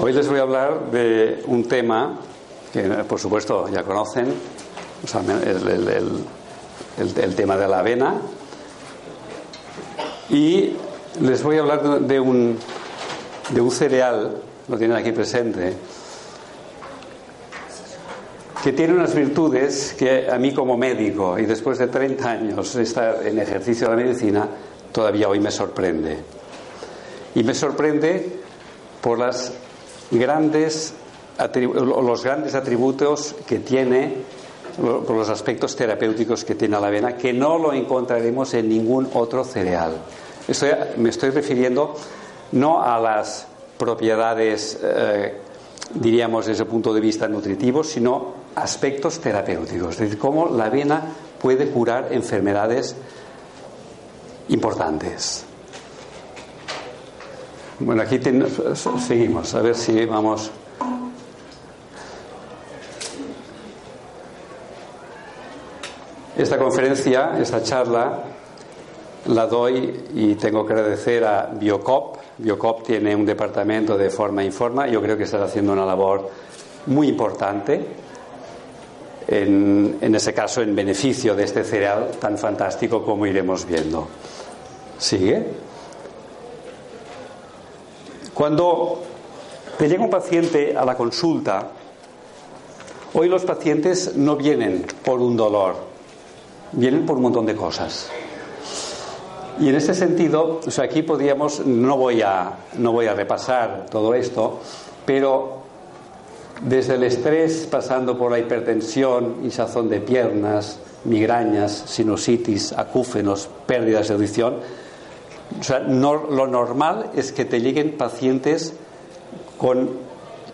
Hoy les voy a hablar de un tema que, por supuesto, ya conocen, el, tema de la avena. Y les voy a hablar de un, de un cereal, lo tienen aquí presente, que tiene unas virtudes que a mí como médico y después de 30 años de estar en ejercicio de la medicina, todavía hoy me sorprende. Y me sorprende por las grandes los grandes atributos que tiene, los aspectos terapéuticos que tiene la avena, que no lo encontraremos en ningún otro cereal. me estoy refiriendo no a las propiedades, eh, diríamos, desde el punto de vista nutritivo, sino aspectos terapéuticos, es decir, cómo la avena puede curar enfermedades importantes. Bueno, aquí seguimos, a ver si vamos. Esta conferencia, esta charla, la doy y tengo que agradecer a Biocop. Biocop tiene un departamento de forma informa. Yo creo que está haciendo una labor muy importante, en, en ese caso en beneficio de este cereal tan fantástico como iremos viendo. ¿Sigue? Cuando te llega un paciente a la consulta, hoy los pacientes no vienen por un dolor, vienen por un montón de cosas. Y en este sentido, o sea, aquí podríamos, no voy a, no voy a repasar todo esto, pero desde el estrés, pasando por la hipertensión, hinchazón de piernas, migrañas, sinusitis, acúfenos, pérdidas de audición, o sea, lo normal es que te lleguen pacientes con,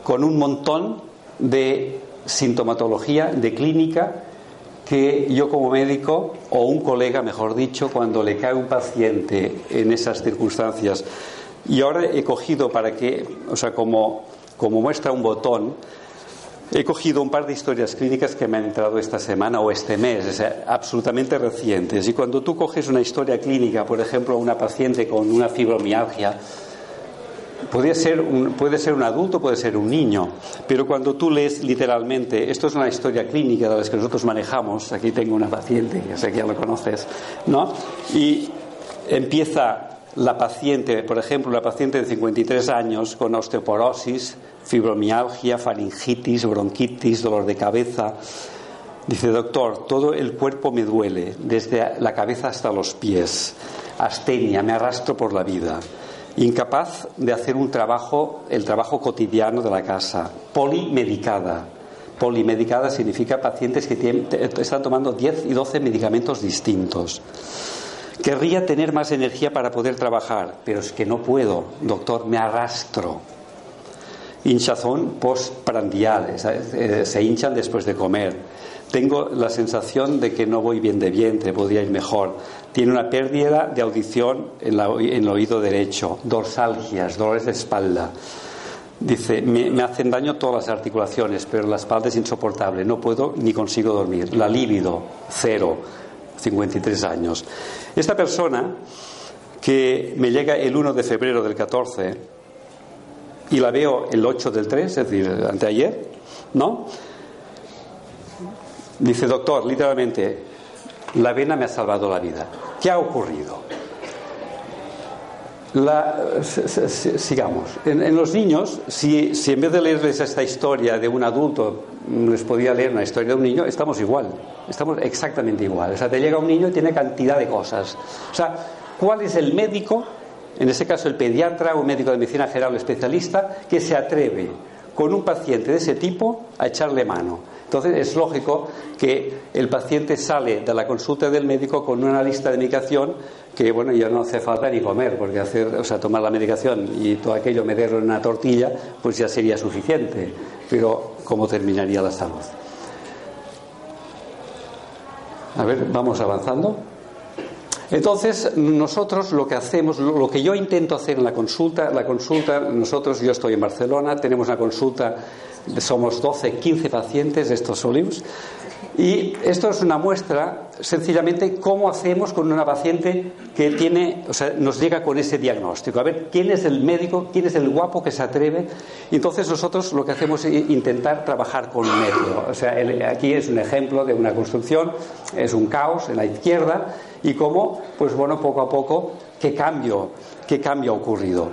con un montón de sintomatología, de clínica, que yo como médico, o un colega, mejor dicho, cuando le cae un paciente en esas circunstancias, y ahora he cogido para que, o sea, como, como muestra un botón, He cogido un par de historias clínicas que me han entrado esta semana o este mes, absolutamente recientes. Y cuando tú coges una historia clínica, por ejemplo, una paciente con una fibromialgia, puede ser, un, puede ser un adulto, puede ser un niño, pero cuando tú lees literalmente, esto es una historia clínica de las que nosotros manejamos, aquí tengo una paciente, que sé que ya lo conoces, ¿no? Y empieza la paciente, por ejemplo, una paciente de 53 años con osteoporosis, fibromialgia, faringitis, bronquitis, dolor de cabeza. Dice, doctor, todo el cuerpo me duele, desde la cabeza hasta los pies. Astenia, me arrastro por la vida. Incapaz de hacer un trabajo, el trabajo cotidiano de la casa. Polimedicada. Polimedicada significa pacientes que están tomando 10 y 12 medicamentos distintos. Querría tener más energía para poder trabajar, pero es que no puedo, doctor, me arrastro hinchazón postprandial, eh, se hinchan después de comer. Tengo la sensación de que no voy bien de vientre, podría ir mejor. Tiene una pérdida de audición en, el oído derecho, dorsalgias, dolores de espalda. Dice, me, hacen daño todas las articulaciones, pero la espalda es insoportable, no puedo ni consigo dormir. La libido, cero, 53 años. Esta persona que me llega el 1 de febrero del 14, y la veo el 8 del 3, es decir, anteayer, ¿no? Dice, doctor, literalmente, la vena me ha salvado la vida. ¿Qué ha ocurrido? Sigamos. En, los niños, si, en vez de leerles esta historia de un adulto, les podía leer una historia de un niño, estamos igual. Estamos exactamente igual. O sea, te llega un niño y tiene cantidad de cosas. O sea, ¿cuál es el médico, en este caso el pediatra o un médico de medicina general o especialista, que se atreve con un paciente de ese tipo a echarle mano? Entonces es lógico que el paciente sale de la consulta del médico con una lista de medicación que bueno ya no hace falta ni comer porque hacer o sea tomar la medicación y todo aquello meterlo en una tortilla pues ya sería suficiente. Pero cómo terminaría la salud a ver vamos avanzando entonces, nosotros lo que hacemos, lo que yo intento hacer en la consulta, la consulta, nosotros, yo estoy en Barcelona, tenemos una consulta, somos 12, 15 pacientes de estos óleos, y esto es una muestra, sencillamente, cómo hacemos con una paciente que tiene, o sea, nos llega con ese diagnóstico. A ver, ¿quién es el médico? ¿Quién es el guapo que se atreve? Y entonces nosotros lo que hacemos es intentar trabajar con método. O sea, aquí es un ejemplo de una construcción, es un caos en la izquierda, y cómo, pues bueno, poco a poco, qué cambio, qué cambio ha ocurrido.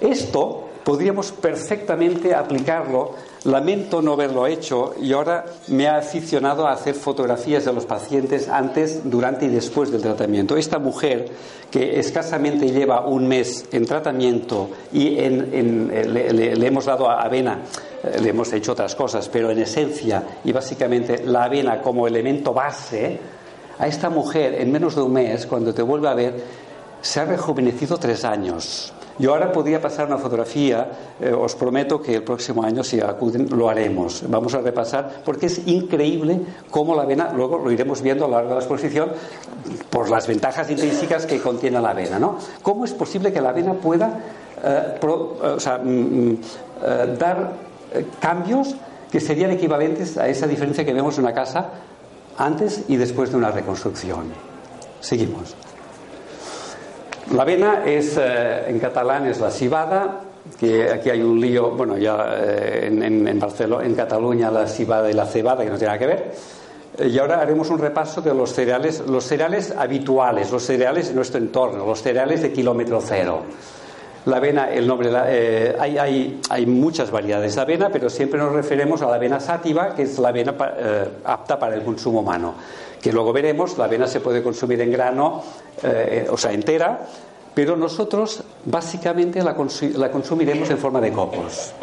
Esto podríamos perfectamente aplicarlo. Lamento no haberlo hecho y ahora me ha aficionado a hacer fotografías de los pacientes antes, durante y después del tratamiento. Esta mujer que escasamente lleva un mes en tratamiento y le, le, hemos dado avena, eh, le hemos hecho otras cosas, pero en esencia y básicamente la avena como elemento base, a esta mujer en menos de un mes, cuando te vuelve a ver, se ha rejuvenecido tres años. Yo ahora podría pasar una fotografía, eh, os prometo que el próximo año, si acuden, lo haremos. Vamos a repasar, porque es increíble cómo la avena, luego lo iremos viendo a lo largo de la exposición, por las ventajas intrínsecas que contiene la avena. ¿no? ¿Cómo es posible que la avena pueda eh, eh, mm, mm, dar cambios que serían equivalentes a esa diferencia que vemos en una casa antes y después de una reconstrucción. Seguimos. La avena es, eh, en catalán es la cibada, que aquí hay un lío, bueno, ya eh, en, Barcelona, en Cataluña la cibada y la cebada, que no tiene nada que ver. Y ahora haremos un repaso de los cereales, los cereales habituales, los cereales de nuestro entorno, los cereales de kilómetro cero. La avena, el nombre, eh, hay, hay, hay, muchas variedades de avena, pero siempre nos referimos a la avena sátiva, que es la avena apta para el consumo humano. Que luego veremos, la avena se puede consumir en grano, eh, o sea, entera, pero nosotros básicamente la, consumiremos en forma de copos.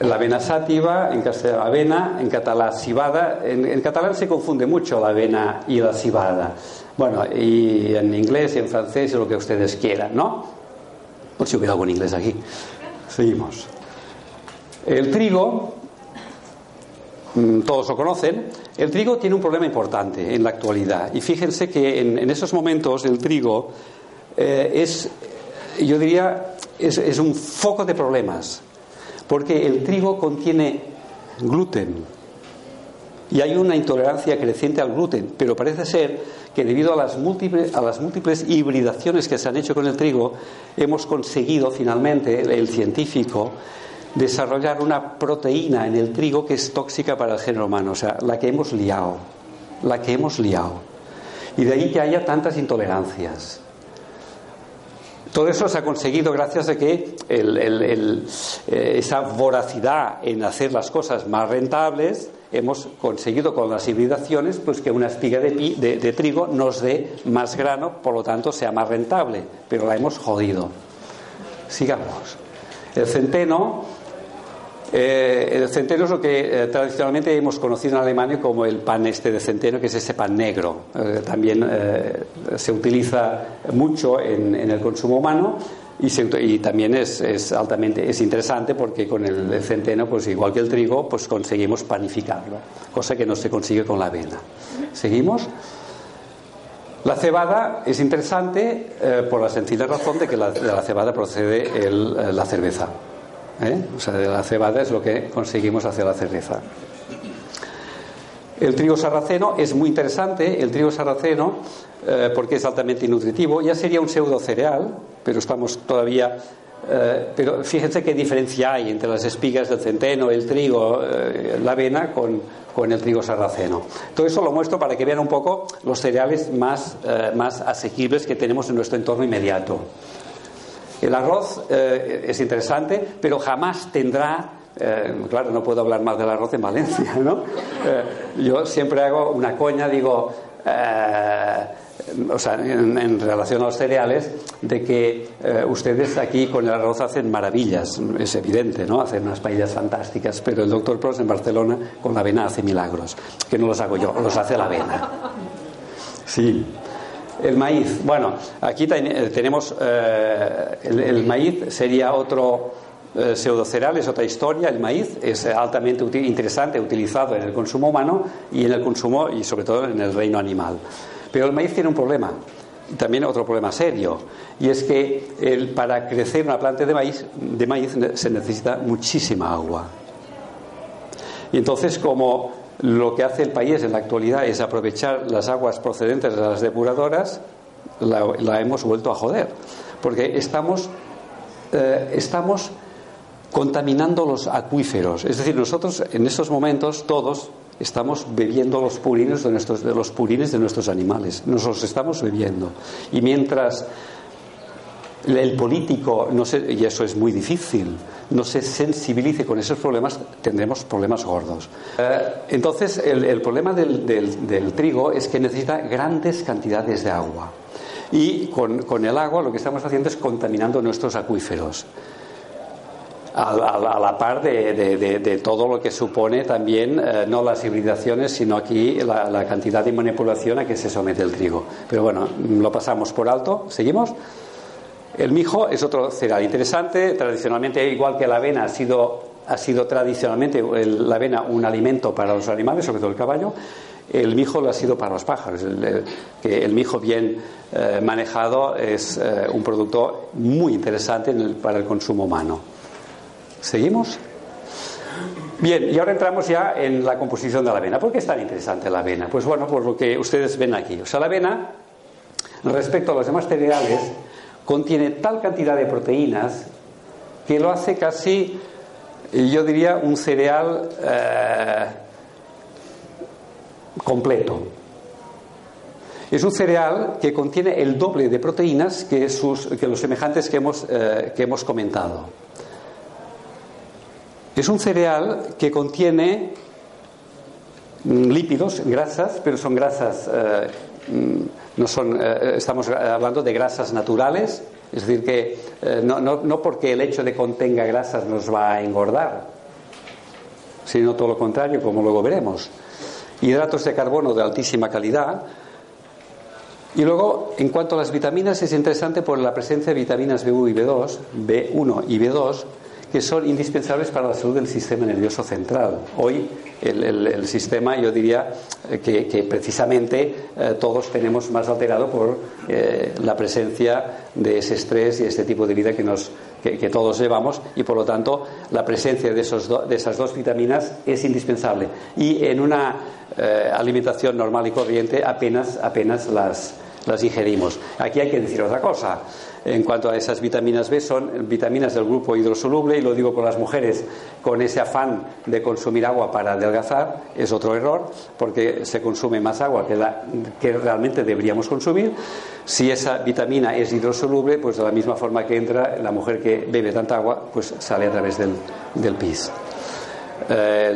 La avena sátiva, en castellano avena, en catalán cibada. En, catalán se confunde mucho la avena y la cibada. Bueno, y en inglés y en francés, lo que ustedes quieran, ¿no? Por si hubiera algún inglés aquí. Seguimos. El trigo, todos lo conocen, el trigo tiene un problema importante en la actualidad. Y fíjense que en, esos momentos el trigo eh, es, yo diría, es, es un foco de problemas. Porque el trigo contiene gluten, y hay una intolerancia creciente al gluten, pero parece ser que debido a las, múltiples, a las múltiples hibridaciones que se han hecho con el trigo, hemos conseguido finalmente, el, científico, desarrollar una proteína en el trigo que es tóxica para el género humano, o sea, la que hemos liado, la que hemos liado. Y de ahí que haya tantas intolerancias. Todo eso se ha conseguido gracias a que eh, esa voracidad en hacer las cosas más rentables hemos conseguido con las hibridaciones pues que una espiga de, trigo nos dé más grano, por lo tanto sea más rentable, pero la hemos jodido. Sigamos. El centeno, eh, el centeno es lo que eh, tradicionalmente hemos conocido en Alemania como el pan este de centeno, que es ese pan negro. también se utiliza mucho en el consumo humano y, también es, altamente es interesante porque con el, centeno, pues igual que el trigo, pues conseguimos panificarlo, cosa que no se consigue con la avena. ¿Seguimos? La cebada es interesante eh, por la sencilla razón de que de la cebada procede eh, la cerveza. ¿Eh? O sea, de la cebada es lo que conseguimos hacer la cerveza. El trigo sarraceno es muy interesante. El trigo sarraceno eh, porque es altamente nutritivo. Ya sería un pseudo cereal, pero estamos todavía eh, pero fíjense qué diferencia hay entre las espigas del centeno, el trigo, la avena con, con, el trigo sarraceno. Todo eso lo muestro para que vean un poco los cereales más, más asequibles que tenemos en nuestro entorno inmediato. El arroz es interesante, pero jamás tendrá claro, no puedo hablar más del arroz en Valencia, ¿no? yo siempre hago una coña, digo, o sea, en, relación a los cereales, de que eh, ustedes aquí con el arroz hacen maravillas, es evidente, ¿no? Hacen unas paellas fantásticas, pero el doctor Prost en Barcelona con la avena hace milagros, que no los hago yo, los hace la avena. Sí. El maíz, bueno, aquí eh, tenemos eh, el, maíz sería otro pseudocereal, es otra historia. El maíz es altamente interesante, utilizado en el consumo humano y en el consumo y sobre todo en el reino animal. Pero el maíz tiene un problema, también otro problema serio, y es que el, para crecer una planta de maíz, de maíz se necesita muchísima agua. Y entonces, como lo que hace el país en la actualidad es aprovechar las aguas procedentes de las depuradoras, la, hemos vuelto a joder. Porque estamos, eh, estamos contaminando los acuíferos. Es decir, nosotros en estos momentos, todos, estamos bebiendo los purines de, nuestros, de los purines de nuestros animales, nos estamos bebiendo. Y mientras el político, y eso es muy difícil, no se sensibilice con esos problemas, tendremos problemas gordos. Eh, entonces, el, problema del, trigo es que necesita grandes cantidades de agua. Y con, con el agua lo que estamos haciendo es contaminando nuestros acuíferos a, la par de, todo lo que supone también eh, no las hibridaciones, sino aquí la, cantidad de manipulación a que se somete el trigo. Pero bueno, lo pasamos por alto. ¿Seguimos? El mijo es otro cereal interesante. Tradicionalmente, igual que la avena, ha sido, ha sido tradicionalmente la avena un alimento para los animales, sobre todo el caballo. El mijo lo ha sido para los pájaros. El, mijo bien eh, manejado es eh, un producto muy interesante para el consumo humano. ¿Seguimos? Bien, y ahora entramos ya en la composición de la avena. ¿Por qué es tan interesante la avena? Pues bueno, por lo que ustedes ven aquí. O sea, la avena, respecto a los demás cereales, contiene tal cantidad de proteínas que lo hace casi, yo diría, un cereal eh, completo. Es un cereal que contiene el doble de proteínas que, sus, que los semejantes que hemos, eh, que hemos comentado. Es un cereal que contiene mm, lípidos, grasas, pero son grasas, eh, no son, eh, estamos hablando de grasas naturales, es decir, que eh, no, no, porque el hecho de contenga grasas nos va a engordar, sino todo lo contrario, como luego veremos. Hidratos de carbono de altísima calidad. Y luego, en cuanto a las vitaminas, es interesante por la presencia de vitaminas B1 y B2, B1 y B2, que son indispensables para la salud del sistema nervioso central. Hoy el, sistema, yo diría eh, que, precisamente eh, todos tenemos más alterado por eh, la presencia de ese estrés y este tipo de vida que, nos, que, todos llevamos y por lo tanto la presencia de, esos de esas dos vitaminas es indispensable. Y en una alimentación normal y corriente apenas, apenas las, las ingerimos. Aquí hay que decir otra cosa en cuanto a esas vitaminas B son vitaminas del grupo hidrosoluble y lo digo con las mujeres con ese afán de consumir agua para adelgazar es otro error porque se consume más agua que, realmente deberíamos consumir. Si esa vitamina es hidrosoluble pues de la misma forma que entra la mujer que bebe tanta agua pues sale a través del, del pis eh,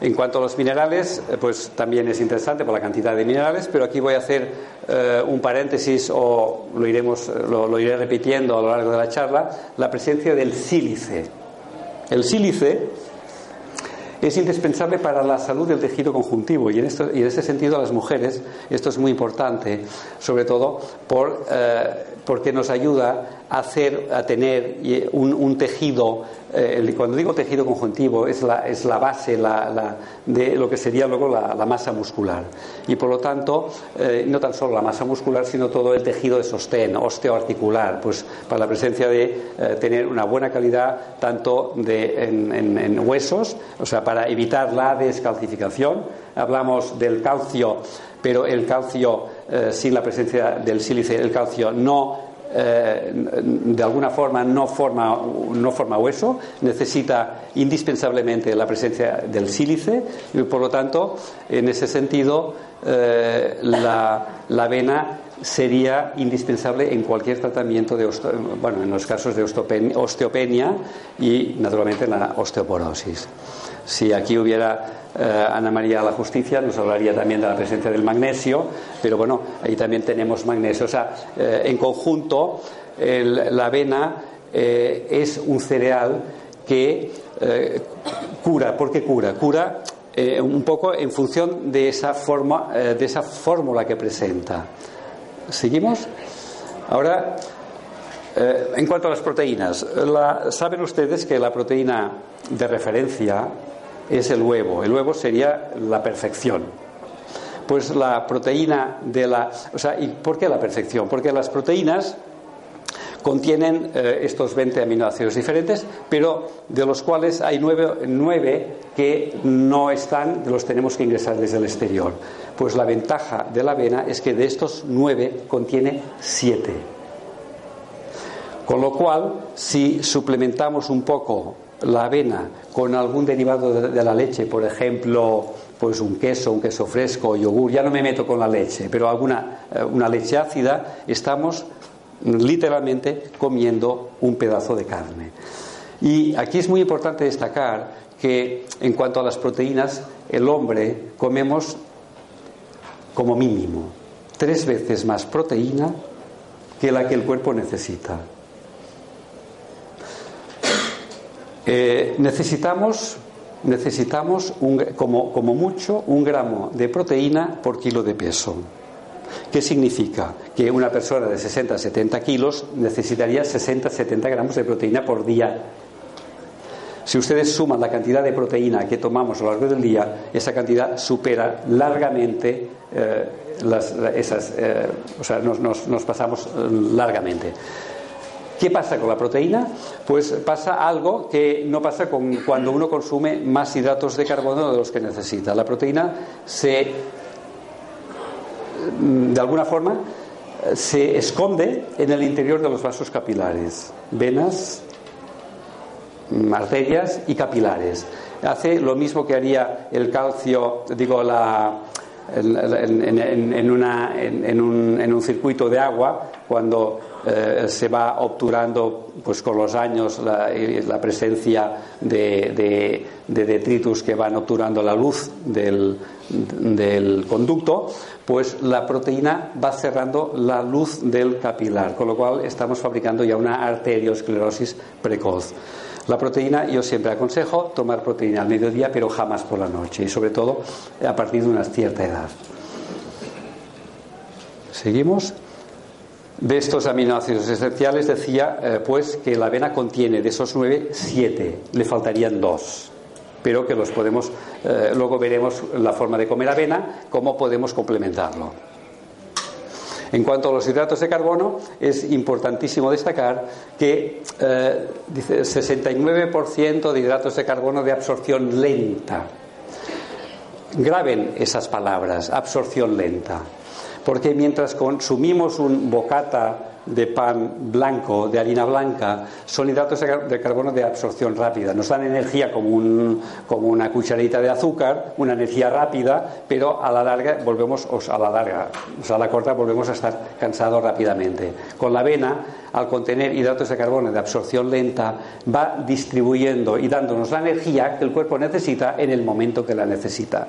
en cuanto a los minerales, eh, pues también es interesante por la cantidad de minerales, pero aquí voy a hacer eh, un paréntesis o lo, iremos, lo, iré repitiendo a lo largo de la charla, la presencia del sílice. El sílice es indispensable para la salud del tejido conjuntivo y en, esto, ese sentido a las mujeres esto es muy importante, sobre todo por, porque nos ayuda a, hacer, a tener un tejido eh, cuando digo tejido conjuntivo es la, es la base de lo que sería luego la, masa muscular. Y por lo tanto, eh, no tan solo la masa muscular, sino todo el tejido de sostén, osteoarticular, pues para la presencia de eh, tener una buena calidad tanto de, en, huesos, o sea, para evitar la descalcificación. Hablamos del calcio, pero el calcio, sin la presencia del sílice, el calcio no eh, de alguna forma no forma, no forma hueso, necesita indispensablemente la presencia del sílice y por lo tanto, en ese sentido, eh, la, la vena sería indispensable en cualquier tratamiento de bueno, en los casos de osteopenia y naturalmente en la osteoporosis. Si aquí hubiera eh, Ana María la Justicia nos hablaría también de la presencia del magnesio, pero bueno, ahí también tenemos magnesio. O sea, eh, en conjunto, la avena eh, es un cereal que cura. ¿Por qué cura? Cura un poco en función de esa, forma, de esa fórmula que presenta. ¿Seguimos? Ahora, en cuanto a las proteínas, saben ustedes que la proteína de referencia es el huevo. El huevo sería la perfección. Pues la proteína de la. O sea, ¿y por qué la perfección? Porque las proteínas contienen eh, estos 20 aminoácidos diferentes, pero de los cuales hay nueve, que no están, los tenemos que ingresar desde el exterior. Pues la ventaja de la avena es que de estos nueve contiene siete. Con lo cual, si suplementamos un poco la avena con algún derivado de, la leche, por ejemplo, pues un queso, un queso fresco, yogur, ya no me meto con la leche, pero alguna eh, una leche ácida, estamos literalmente comiendo un pedazo de carne. Y aquí es muy importante destacar que en cuanto a las proteínas, el hombre comemos como mínimo tres veces más proteína que la que el cuerpo necesita. Eh, necesitamos, necesitamos como, como mucho un gramo de proteína por kilo de peso. ¿Qué significa? Que una persona de 60 a 70 kilos necesitaría 60 70 gramos de proteína por día. Si ustedes suman la cantidad de proteína que tomamos a lo largo del día, esa cantidad supera largamente eh, esas, eh, o sea, nos, nos pasamos largamente. ¿Qué pasa con la proteína? Pues pasa algo que no pasa con cuando uno consume más hidratos de carbono de los que necesita. La proteína se, de alguna forma, se esconde en el interior de los vasos capilares, venas, arterias y capilares. Hace lo mismo que haría el calcio, digo, la, en, un, en un circuito de agua, cuando eh, se va obturando pues con los años la, la presencia de, detritus que van obturando la luz del, del, conducto, pues la proteína va cerrando la luz del capilar, con lo cual estamos fabricando ya una arteriosclerosis precoz. La proteína, yo siempre aconsejo tomar proteína al mediodía, pero jamás por la noche, y sobre todo a partir de una cierta edad. ¿Seguimos? De estos aminoácidos esenciales decía eh, pues que la avena contiene de esos nueve siete, le faltarían dos, pero que los podemos, eh, luego veremos la forma de comer avena, cómo podemos complementarlo. En cuanto a los hidratos de carbono, es importantísimo destacar que eh, dice 69% de hidratos de carbono de absorción lenta. Graben esas palabras, absorción lenta porque mientras consumimos un bocata de pan blanco, de harina blanca, son hidratos de carbono de absorción rápida. Nos dan energía como, una cucharita de azúcar, una energía rápida, pero a la larga volvemos, a la larga, o sea, a la corta volvemos a estar cansados rápidamente. Con la avena, al contener hidratos de carbono de absorción lenta, va distribuyendo y dándonos la energía que el cuerpo necesita en el momento que la necesita.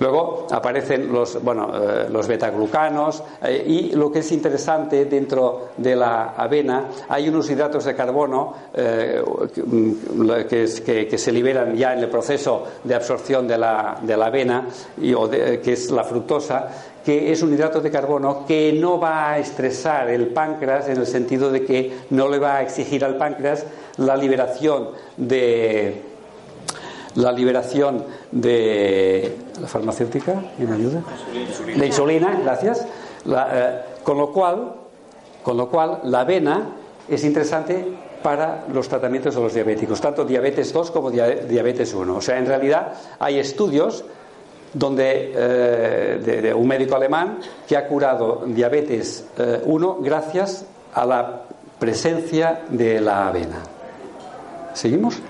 Luego aparecen los, bueno, eh, los betaglucanos eh, y lo que es interesante dentro de la avena hay unos hidratos de carbono eh, que, se liberan ya en el proceso de absorción de la, de la avena que es la fructosa que es un hidrato de carbono que no va a estresar el páncreas en el sentido de que no le va a exigir al páncreas la liberación de la liberación de la farmacéutica, me ayuda? La insulina, gracias. Eh, con, lo cual, con lo cual, la avena es interesante para los tratamientos de los diabéticos, tanto diabetes 2 como diabetes 1. O sea, en realidad hay estudios donde, eh, de, un médico alemán que ha curado diabetes 1 gracias a la presencia de la avena. ¿Seguimos?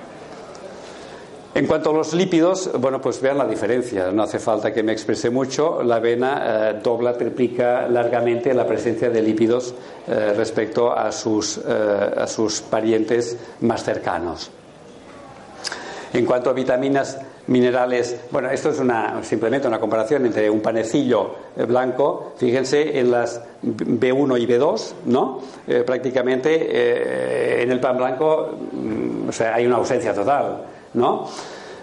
En cuanto a los lípidos, bueno, pues vean la diferencia. No hace falta que me exprese mucho. La avena eh, dobla, triplica largamente la presencia de lípidos eh, respecto a sus, eh, a sus parientes más cercanos. En cuanto a vitaminas, minerales, bueno, esto es una, simplemente una comparación entre un panecillo blanco, fíjense en las B1 y B2, ¿no? prácticamente en el pan blanco mm, o sea, hay una ausencia total. ¿No?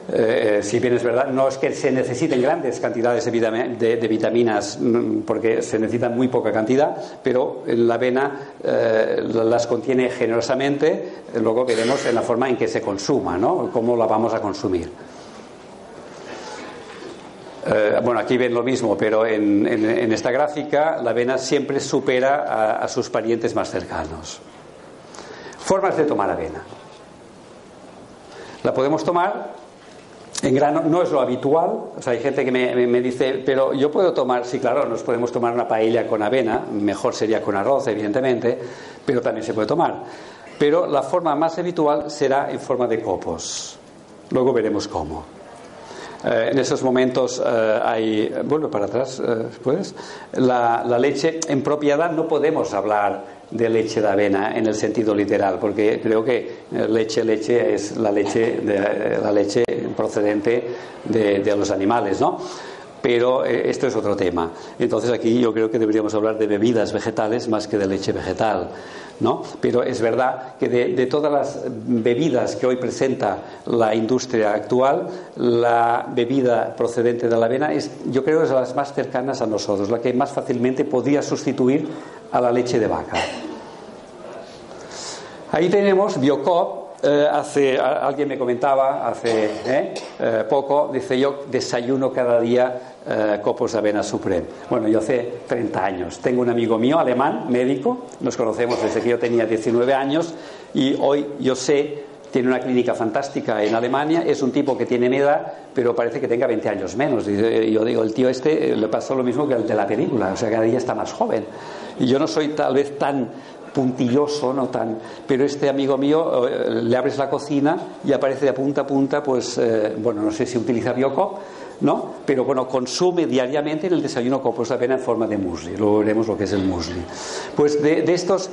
Eh, si bien es verdad, no es que se necesiten grandes cantidades de, vitaminas, mm, porque se necesitan muy poca cantidad, pero la avena eh, las contiene generosamente, luego veremos en la forma en que se consuma, ¿no? cómo la vamos a consumir. Eh, bueno, aquí ven lo mismo, pero en, esta gráfica la avena siempre supera a sus parientes más cercanos. Formas de tomar avena. La podemos tomar en grano, no es lo habitual. O sea, hay gente que me, dice, pero yo puedo tomar, sí, claro, nos podemos tomar una paella con avena, mejor sería con arroz, evidentemente, pero también se puede tomar. Pero la forma más habitual será en forma de copos. Luego veremos cómo. Eh, en esos momentos eh, hay, bueno, para atrás, eh, ¿puedes? La, la leche en propiedad no podemos hablar de leche de avena en el sentido literal, porque creo que eh, leche, leche es la leche, eh, la leche procedente de, de los animales, ¿no? pero eh, esto es otro tema. Entonces aquí yo creo que deberíamos hablar de bebidas vegetales más que de leche vegetal. ¿No? Pero es verdad que de, todas las bebidas que hoy presenta la industria actual, la bebida procedente de la avena es, yo creo, es de las más cercanas a nosotros, la que más fácilmente podría sustituir a la leche de vaca. Ahí tenemos Biocop. Eh, hace, alguien me comentaba hace eh, eh, poco, dice yo desayuno cada día copos de avena supreme. Bueno, yo hace 30 años. Tengo un amigo mío, alemán, médico, nos conocemos desde que yo tenía 19 años y hoy yo sé tiene una clínica fantástica en Alemania, es un tipo que tiene mi edad, pero parece que tenga 20 años menos. Yo digo, el tío este le pasó lo mismo que el de la película, o sea, cada día está más joven. Y yo no soy tal vez tan puntilloso, no tan. Pero este amigo mío eh, le abres la cocina y aparece de punta a punta, pues, eh, bueno, no sé si utiliza Biocop, ¿no? Pero bueno, consume diariamente en el desayuno de avena en forma de muesli. Luego veremos lo que es el muesli. Pues de, estos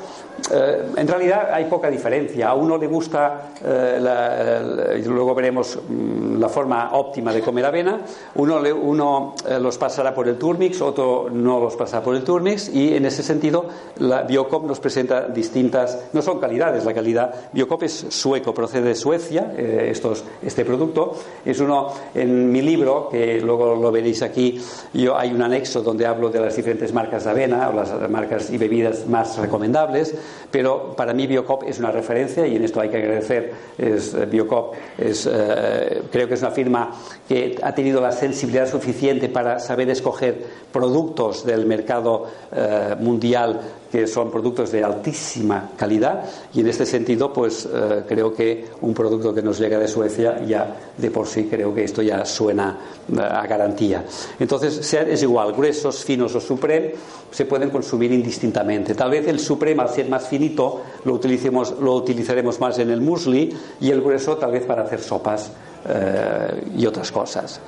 eh, en realidad hay poca diferencia. A uno le gusta, eh, luego veremos mm, la forma óptima de comer avena, uno, eh, los pasará por el turmix, otro no los pasará por el turmix y en ese sentido la Biocop nos presenta distintas, no son calidades, la calidad Biocop es sueco, procede de Suecia, estos, este producto. Es uno, en mi libro, que luego lo veréis aquí, yo, hay un anexo donde hablo de las diferentes marcas de avena, o las marcas y bebidas más recomendables pero para mí Biocop es una referencia y en esto hay que agradecer. Eh, Biocop es, eh, creo que es una firma que ha tenido la sensibilidad suficiente para saber escoger productos del mercado eh, mundial que son productos de altísima calidad y en este sentido pues creo que un producto que nos llega de Suecia ya de por sí creo que esto ya suena a garantía entonces es igual gruesos finos o supreme se pueden consumir indistintamente. Tal vez el supremo, al ser más finito, lo, utilicemos, lo utilizaremos más en el muesli y el grueso tal vez para hacer sopas eh, y otras cosas.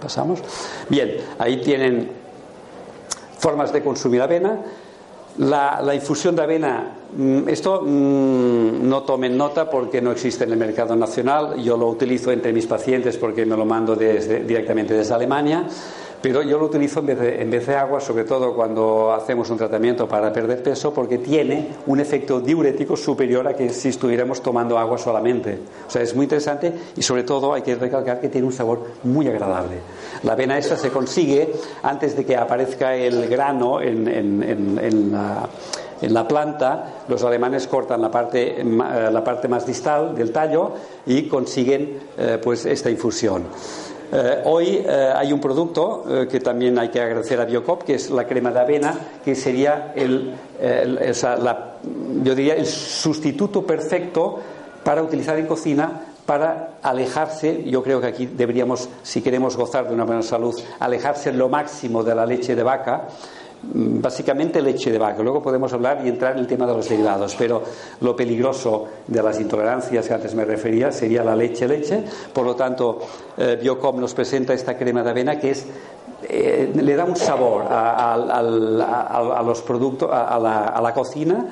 ¿Pasamos? Bien, ahí tienen formas de consumir avena. La, infusión de avena, mm, esto mm, no tomen nota porque no existe en el mercado nacional. Yo lo utilizo entre mis pacientes porque me lo mando directamente desde Alemania. Pero yo lo utilizo en vez, de, en vez de agua, sobre todo cuando hacemos un tratamiento para perder peso, porque tiene un efecto diurético superior a que si estuviéramos tomando agua solamente. O sea, es muy interesante y sobre todo hay que recalcar que tiene un sabor muy agradable. La avena esa se consigue antes de que aparezca el grano en, en, la en la planta, los alemanes cortan la parte, la parte más distal del tallo y consiguen eh, pues esta infusión. Eh, hoy eh, hay un producto eh, que también hay que agradecer a Biocop, que es la crema de avena, que sería el, yo diría el sustituto perfecto para utilizar en cocina para alejarse, yo creo que aquí deberíamos, si queremos gozar de una buena salud, alejarse lo máximo de la leche de vaca, básicamente leche de vaca. Luego podemos hablar y entrar en el tema de los derivados, pero lo peligroso de las intolerancias que antes me refería sería la leche-leche. Por lo tanto, eh, Biocom nos presenta esta crema de avena que es eh, le da un sabor a, los productos, a la cocina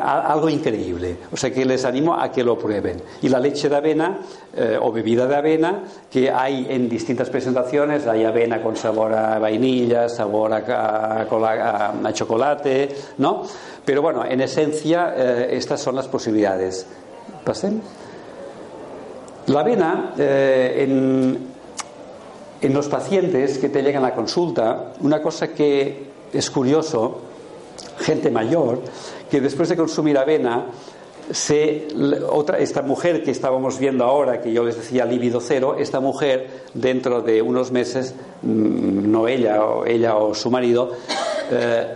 algo increíble. O sea que les animo a que lo prueben. Y la leche de avena eh, o bebida de avena que hay en distintas presentaciones, hay avena con sabor a vainilla, sabor a, chocolate, ¿no? Pero bueno, en esencia eh, estas son las posibilidades. ¿Pasen? La avena eh, en, en los pacientes que te llegan a la consulta, una cosa que es curioso, gente mayor, que después de consumir avena, se, otra, esta mujer que estábamos viendo ahora, que yo les decía líbido cero, esta mujer dentro de unos meses, mm, no ella o, ella o su marido, eh,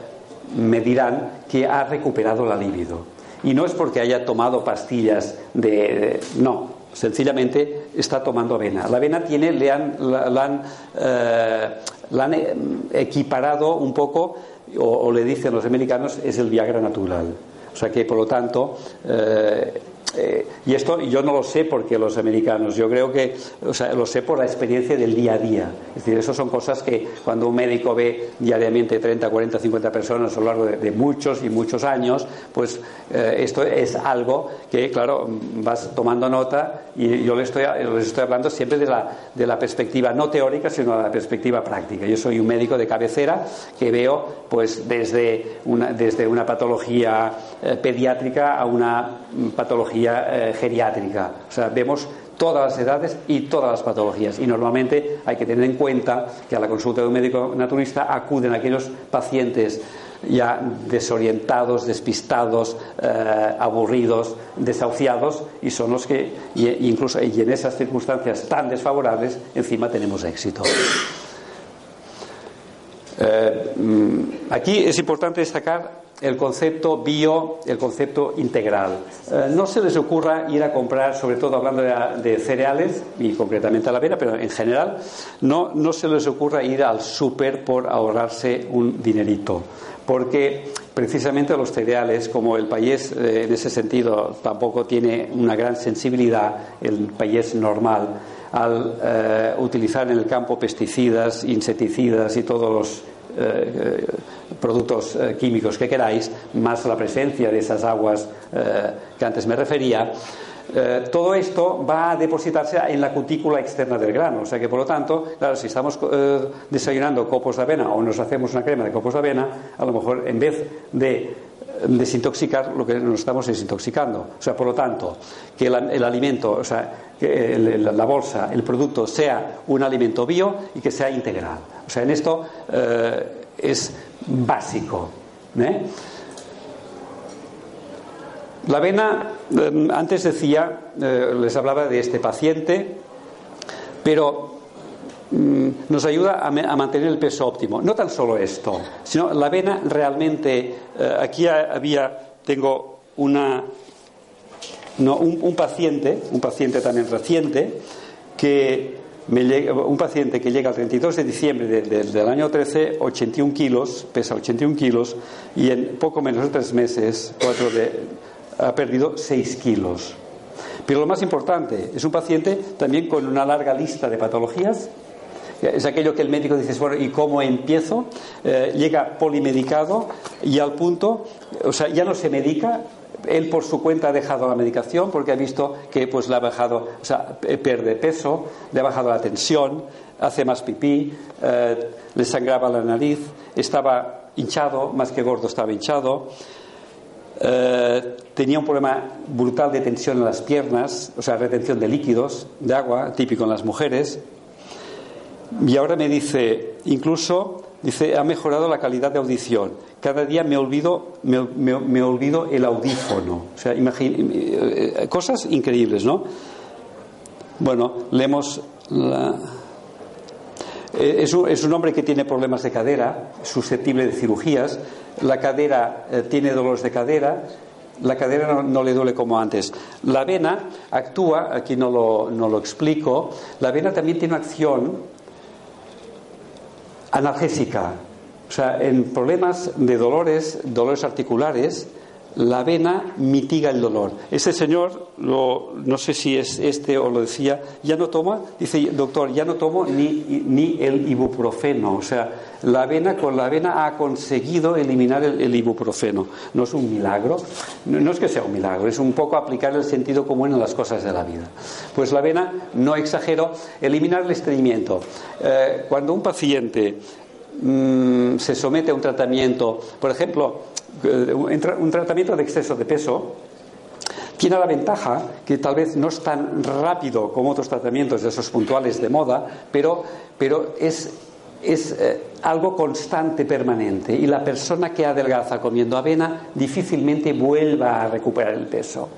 me dirán que ha recuperado la libido. Y no es porque haya tomado pastillas de. no, sencillamente está tomando avena. La avena tiene, le han, la, han, eh, la han eh, equiparado un poco o, le dicen los americanos, es el Viagra natural. O sea que, por lo tanto, eh, eh, y esto yo no lo sé porque los americanos, yo creo que, o sea, lo sé por la experiencia del día a día. Es decir, eso son cosas que cuando un médico ve diariamente 30, 40, 50 personas a lo largo de, muchos y muchos años, pues eh, esto es algo que, claro, vas tomando nota y yo les estoy, les estoy hablando siempre de la, de la perspectiva no teórica, sino de la perspectiva práctica. Yo soy un médico de cabecera que veo, pues, desde una, desde una patología eh, pediátrica a una patología eh, geriátrica. O sea, vemos todas las edades y todas las patologías. Y normalmente hay que tener en cuenta que a la consulta de un médico naturista acuden aquellos pacientes ya desorientados, despistados, eh, aburridos, desahuciados y son los que, incluso y en esas circunstancias tan desfavorables, encima tenemos éxito. Eh, mm, aquí es importante destacar el concepto bio, el concepto integral. Eh, no se les ocurra ir a comprar, sobre todo hablando de, cereales, y concretamente a la avena, pero en general, no, no se les ocurra ir al súper por ahorrarse un dinerito. Porque precisamente los cereales, como el país eh, en ese sentido tampoco tiene una gran sensibilidad, el país normal, al eh, utilizar en el campo pesticidas, insecticidas y todos los eh, productos eh, químicos que queráis, más la presencia de esas aguas eh, que antes me refería, todo esto va a depositarse en la cutícula externa del grano. O sea que, por lo tanto, claro, si estamos desayunando copos de avena o nos hacemos una crema de copos de avena, a lo mejor en vez de desintoxicar, lo que nos estamos desintoxicando. O sea, por lo tanto, que el, alimento, o sea, que la bolsa, el producto sea un alimento bio y que sea integral. O sea, en esto eh, es básico. ¿eh? La avena, eh, antes decía, les hablaba de este paciente, pero mm, nos ayuda a, mantener el peso óptimo. No tan solo esto, sino la avena realmente, aquí había, tengo una, no, un, paciente, un paciente también reciente, que un paciente que llega el 32 de diciembre del año 13, 81 kilos, pesa 81 kilos, y en poco menos de tres meses ha perdido 6 kilos. Pero lo más importante, es un paciente también con una larga lista de patologías. Es aquello que el médico dice, bueno, ¿y cómo empiezo? Eh, llega polimedicado y al punto, o sea, ya no se medica, él por su cuenta ha dejado la medicación porque ha visto que pues le ha bajado, o sea, pierde peso, le ha bajado la tensión, hace más pipí, eh, le sangraba la nariz, estaba hinchado, más que gordo estaba hinchado, eh, tenía un problema brutal de tensión en las piernas, o sea, retención de líquidos, de agua, típico en las mujeres. Y ahora me dice, incluso, dice, ha mejorado la calidad de audición cada día me olvido, me, olvido el audífono. O sea, eh, cosas increíbles, ¿no? Bueno, leemos la... Eh, es un, es un, hombre que tiene problemas de cadera, susceptible de cirugías. La cadera eh, tiene dolores de cadera la cadera no, le duele como antes. La vena actúa, aquí no lo, no lo explico, la vena también tiene una acción analgésica. O sea, en problemas de dolores, dolores articulares, la vena mitiga el dolor. Ese señor, no sé si es este o lo decía, ya no toma, dice, doctor, ya no tomo ni, ni el ibuprofeno. O sea, la vena con la vena ha conseguido eliminar el, ibuprofeno. No es un milagro, no, es que sea un milagro, es un poco aplicar el sentido común en las cosas de la vida. Pues la vena, no exagero, eliminar el estreñimiento. Eh, cuando un paciente mm, se somete a un tratamiento, por ejemplo, un tratamiento de exceso de peso tiene la ventaja que tal vez no es tan rápido como otros tratamientos de esos puntuales de moda, pero, pero es, es eh, algo constante, permanente. Y la persona que adelgaza comiendo avena difícilmente vuelva a recuperar el peso.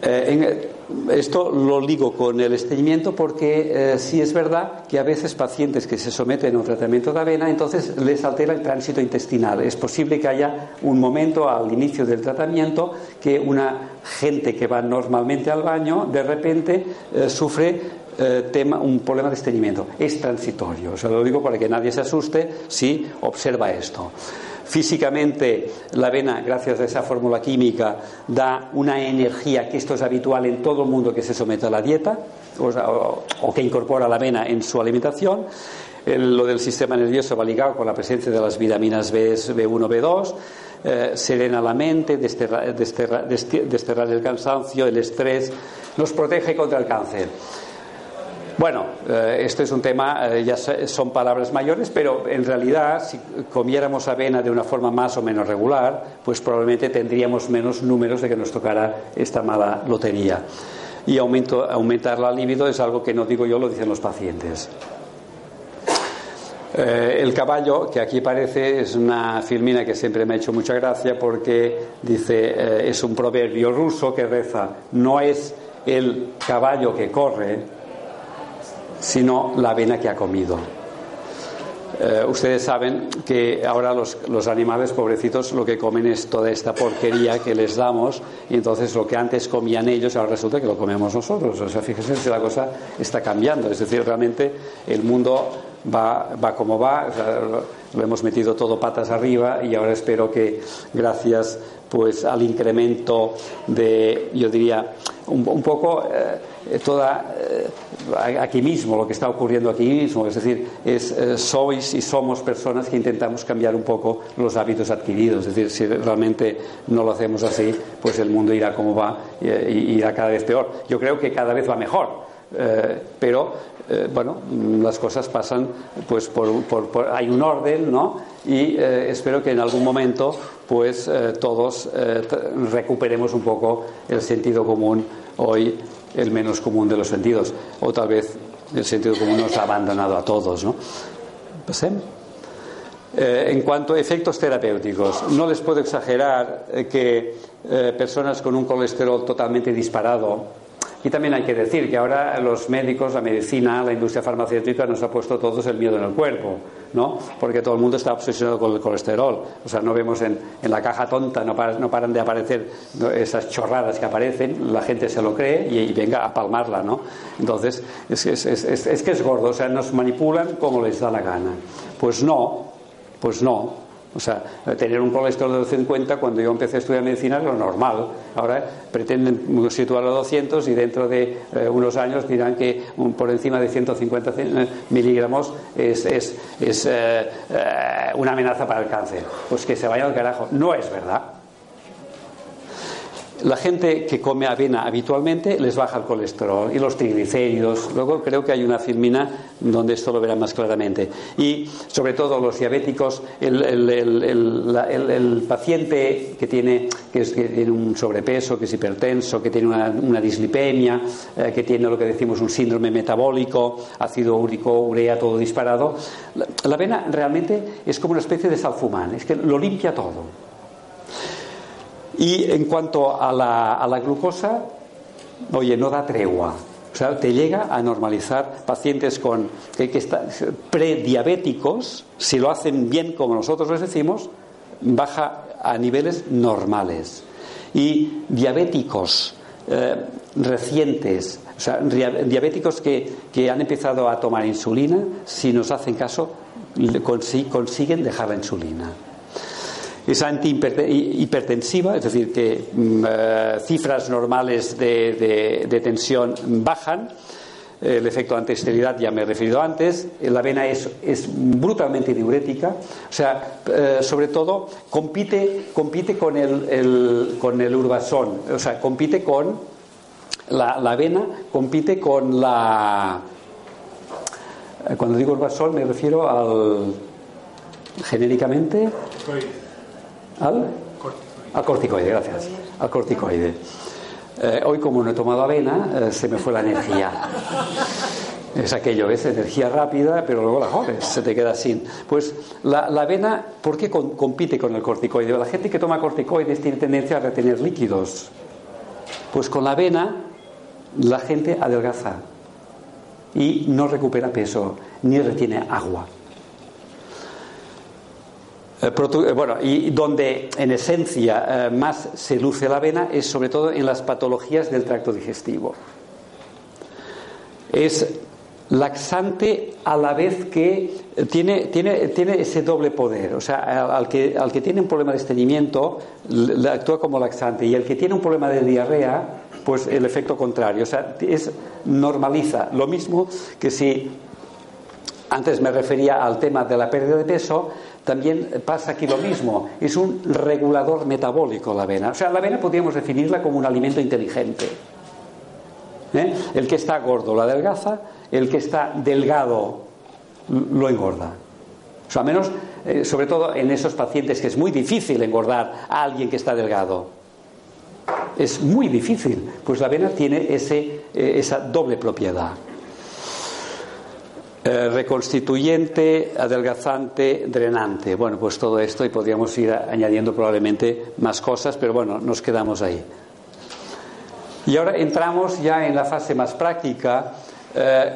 Eh, esto lo ligo con el estreñimiento porque eh, sí es verdad que a veces pacientes que se someten a un tratamiento de avena, entonces les altera el tránsito intestinal. Es posible que haya un momento al inicio del tratamiento que una gente que va normalmente al baño de repente eh, sufre tema, un problema de estreñimiento. Es transitorio. O sea, lo digo para que nadie se asuste si observa esto. Físicamente, la avena, gracias a esa fórmula química, da una energía que esto es habitual en todo el mundo que se somete a la dieta o, que incorpora la avena en su alimentación. lo del sistema nervioso va ligado con la presencia de las vitaminas B, B1, B2. Eh, serena la mente, desterrar el cansancio, el estrés, nos protege contra el cáncer. Bueno, este es un tema, eh, ya son palabras mayores, pero en realidad si comiéramos avena de una forma más o menos regular, pues probablemente tendríamos menos números de que nos tocara esta mala lotería. Y aumentar la libido es algo que no digo yo, lo dicen los pacientes. Eh, el caballo, que aquí parece, es una filmina que siempre me ha hecho mucha gracia porque dice, es un proverbio ruso que reza, no es el caballo que corre, sino la avena que ha comido. Eh, ustedes saben que ahora los, los, animales pobrecitos lo que comen es toda esta porquería que les damos y entonces lo que antes comían ellos ahora resulta que lo comemos nosotros. O sea, fíjense si la cosa está cambiando. Es decir, realmente el mundo va, va como va. lo hemos metido todo patas arriba y ahora espero que gracias pues al incremento de, yo diría, un, poco eh, toda eh, aquí mismo, lo que está ocurriendo aquí mismo, es decir, es, eh, sois y somos personas que intentamos cambiar un poco los hábitos adquiridos, es decir, si realmente no lo hacemos así, pues el mundo irá como va y, irá cada vez peor. Yo creo que cada vez va mejor. pero bueno las cosas pasan pues por, hay un orden no y espero que en algún momento pues eh, todos eh, recuperemos un poco el sentido común hoy el menos común de los sentidos o tal vez el sentido común nos ha abandonado a todos ¿no? Eh, en cuanto a efectos terapéuticos no les puedo exagerar que personas con un colesterol totalmente disparado y también hay que decir que ahora los médicos, la medicina, la industria farmacéutica nos ha puesto todos el miedo en el cuerpo, ¿no? Porque todo el mundo está obsesionado con el colesterol. O sea, no vemos en, la caja tonta, no, no, paran de aparecer esas chorradas que aparecen, la gente se lo cree y, venga a palmarla, ¿no? Entonces, es, es, es que es gordo, o sea, nos manipulan como les da la gana. Pues no, pues no, o sea, tener un colesterol de 50 cuando yo empecé a estudiar medicina era lo normal. Ahora pretenden situarlo a 200 y dentro de eh, unos años dirán que por encima de 150 eh, miligramos es, eh, una amenaza para el cáncer. Pues que se vaya al carajo. No es verdad. La gente que come avena habitualmente les baja el colesterol y los triglicéridos. Luego creo que hay una filmina donde esto lo verá más claramente. Y sobre todo los diabéticos, el, paciente que tiene, que, tiene un sobrepeso, que es hipertenso, que tiene una, dislipemia, eh, que tiene lo que decimos un síndrome metabólico, ácido úrico, urea, todo disparado. La, la avena realmente es como una especie de salfumán, es que lo limpia todo. Y en cuanto a la, a la glucosa, oye, no da tregua. O sea, te llega a normalizar pacientes con que, que están prediabéticos, si lo hacen bien como nosotros les decimos, baja a niveles normales. y diabéticos eh, recientes, o sea, diabéticos que, que, han empezado a tomar insulina, si nos hacen caso, consiguen dejar la insulina. Es antihipertensiva, es decir, que mm, eh, cifras normales de, de tensión bajan. El efecto antiesterilidad ya me he referido antes, la avena es, es brutalmente diurética, o sea, eh, sobre todo compite, compite con, el, con el urbasón, o sea, compite con la, la compite con la... Eh, cuando digo urbasón me refiero al... genéricamente... Al, al corticoide, gracias. Al corticoide. Eh, hoy como no he tomado avena, eh, se me fue la energía. Es aquello, es energía rápida, pero luego la jodes, se te queda sin. Pues la, avena, ¿por qué compite con el corticoide? La gente que toma corticoides tiene tendencia a retener líquidos. Pues con la avena la gente adelgaza y no recupera peso, ni retiene agua. Eh, bueno, y donde en esencia eh, más se luce la avena es sobre todo en las patologías del tracto digestivo. Es laxante a la vez que tiene, tiene, tiene ese doble poder. O sea, al que, al que tiene un problema de estreñimiento actúa como laxante y el que tiene un problema de diarrea, pues el efecto contrario. O sea, es, normaliza. Lo mismo que si antes me refería al tema de la pérdida de peso, también pasa aquí lo mismo. Es un regulador metabólico la avena. O sea, la avena podríamos definirla como un alimento inteligente. ¿Eh? El que está gordo lo adelgaza, el que está delgado lo engorda. O sea, menos, eh, sobre todo en esos pacientes que es muy difícil engordar a alguien que está delgado. Es muy difícil. Pues la avena tiene ese, eh, esa doble propiedad. Eh, reconstituyente, adelgazante, drenante. Bueno, pues todo esto y podríamos ir añadiendo probablemente más cosas, pero bueno, nos quedamos ahí. Y ahora entramos ya en la fase más práctica. Eh,